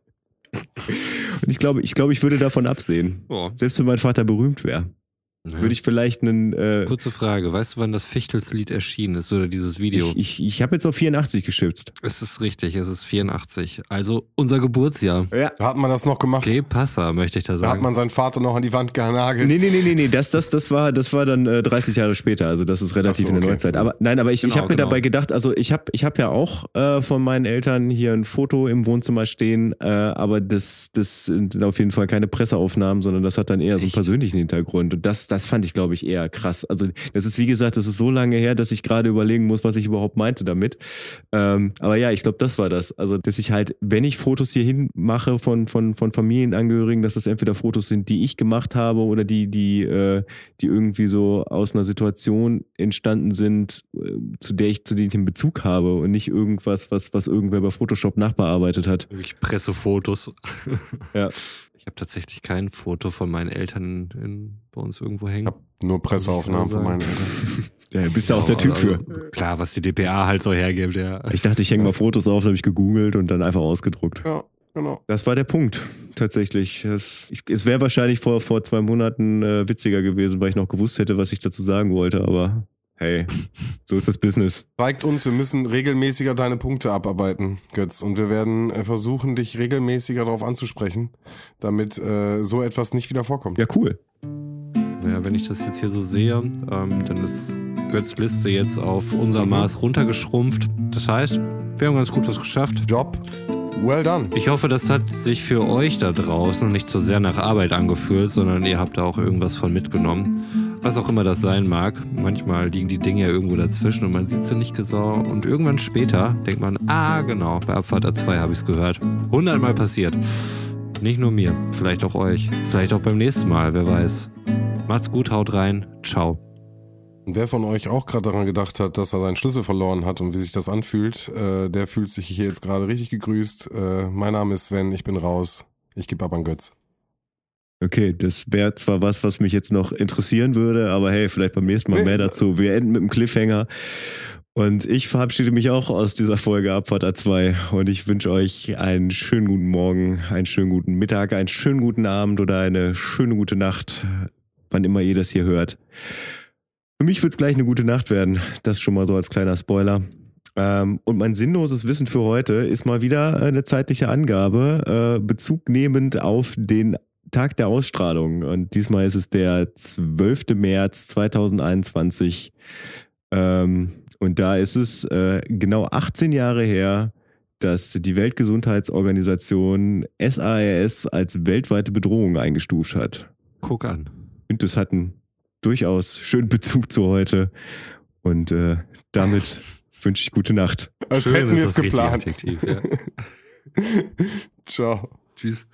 Und ich glaube, ich glaube, ich würde davon absehen.
Oh.
Selbst wenn mein Vater berühmt wäre.
Ja.
würde ich vielleicht einen. Äh,
Kurze Frage, weißt du, wann das Fichtelslied erschienen ist oder dieses Video?
ich ich, ich habe jetzt auf 84 geschützt.
es ist richtig, es ist 84. Also unser Geburtsjahr.
Ja.
Da hat man das noch gemacht.
Okay, Passa, möchte ich da
Da hat
sagen.
man seinen Vater noch an die Wand genagelt.
Nee, nee, nee, nee, nee. Das, das, das, war, das war dann äh, 30 Jahre später. Also das ist relativ
so,
in der
okay.
Neuzeit. Aber nein, aber ich, ich
Genau,
habe mir
genau.
dabei gedacht, also ich habe ich hab ja auch äh, von meinen Eltern hier ein Foto im Wohnzimmer stehen, äh, aber das, das sind auf jeden Fall keine Presseaufnahmen, sondern das hat dann eher so einen persönlichen Hintergrund. Und das, das fand ich, glaube ich, eher krass. Also das ist, wie gesagt, das ist so lange her, dass ich gerade überlegen muss, was ich überhaupt meinte damit. Ähm, aber ja, ich glaube, das war das. Also, dass ich halt, wenn ich Fotos hierhin mache von, von, von Familienangehörigen, dass das entweder Fotos sind, die ich gemacht habe oder die, die, äh, die irgendwie so aus einer Situation entstanden sind, äh, zu der ich, zu denen ich einen Bezug habe und nicht irgendwas, was, was irgendwer bei Photoshop nachbearbeitet hat.
Wirklich Pressefotos.
Ja.
Ich habe tatsächlich kein Foto von meinen Eltern in, bei uns irgendwo
Ich
hängen.
habe nur Presseaufnahmen von meinen Eltern.
Ja, bist ja auch der Typ für.
Also, klar, was die DPA halt so hergibt, ja.
Ich dachte, ich hänge mal Fotos auf, da habe ich gegoogelt und dann einfach ausgedruckt.
Ja, genau.
Das war der Punkt, tatsächlich. Es, ich- es wäre wahrscheinlich vor, vor zwei Monaten äh, witziger gewesen, weil ich noch gewusst hätte, was ich dazu sagen wollte, aber hey, so ist das Business.
Zeigt uns, wir müssen regelmäßiger deine Punkte abarbeiten, Götz. Und wir werden äh, versuchen, dich regelmäßiger darauf anzusprechen, damit äh, so etwas nicht wieder vorkommt.
Ja, cool.
Naja, wenn ich das jetzt hier so sehe, ähm, dann ist Götz Liste jetzt auf unser
Mhm.
Maß runtergeschrumpft. Das heißt, wir haben ganz gut was geschafft.
Job, well done.
Ich hoffe, das hat sich für euch da draußen nicht so sehr nach Arbeit angefühlt, sondern ihr habt da auch irgendwas von mitgenommen. Was auch immer das sein mag. Manchmal liegen die Dinge ja irgendwo dazwischen und man sieht sie nicht genau. Und irgendwann später denkt man, ah genau, bei Abfahrt A2 habe ich es gehört. Hundertmal passiert. Nicht nur mir, vielleicht auch euch. Vielleicht auch beim nächsten Mal, wer weiß. Macht's gut, haut rein. Ciao.
Und wer von euch auch gerade daran gedacht hat, dass er seinen Schlüssel verloren hat und wie sich das anfühlt, äh, der fühlt sich hier jetzt gerade richtig gegrüßt. Äh, mein Name ist Sven, ich bin raus. Ich gebe ab an Götz.
Okay, das wäre zwar was, was mich jetzt noch interessieren würde, aber hey, vielleicht beim nächsten Mal mehr dazu. Wir enden mit einem Cliffhanger. Und ich verabschiede mich auch aus dieser Folge Abfahrt A2 und ich wünsche euch einen schönen guten Morgen, einen schönen guten Mittag, einen schönen guten Abend oder eine schöne gute Nacht, wann immer ihr das hier hört. Für mich wird es gleich eine gute Nacht werden. Das schon mal so als kleiner Spoiler. Ähm, und mein sinnloses Wissen für heute ist mal wieder eine zeitliche Angabe, äh, Bezug nehmend auf den Tag der Ausstrahlung. Und diesmal ist es der 12. März 2021. Ähm, und da ist es äh, genau 18 Jahre her, dass die Weltgesundheitsorganisation SARS als weltweite Bedrohung eingestuft hat.
Guck an.
Und das hat einen durchaus schönen Bezug zu heute. Und äh, damit wünsche ich gute Nacht.
Als
Schön
hätten
ist
wir es geplant.
ja.
Ciao.
Tschüss.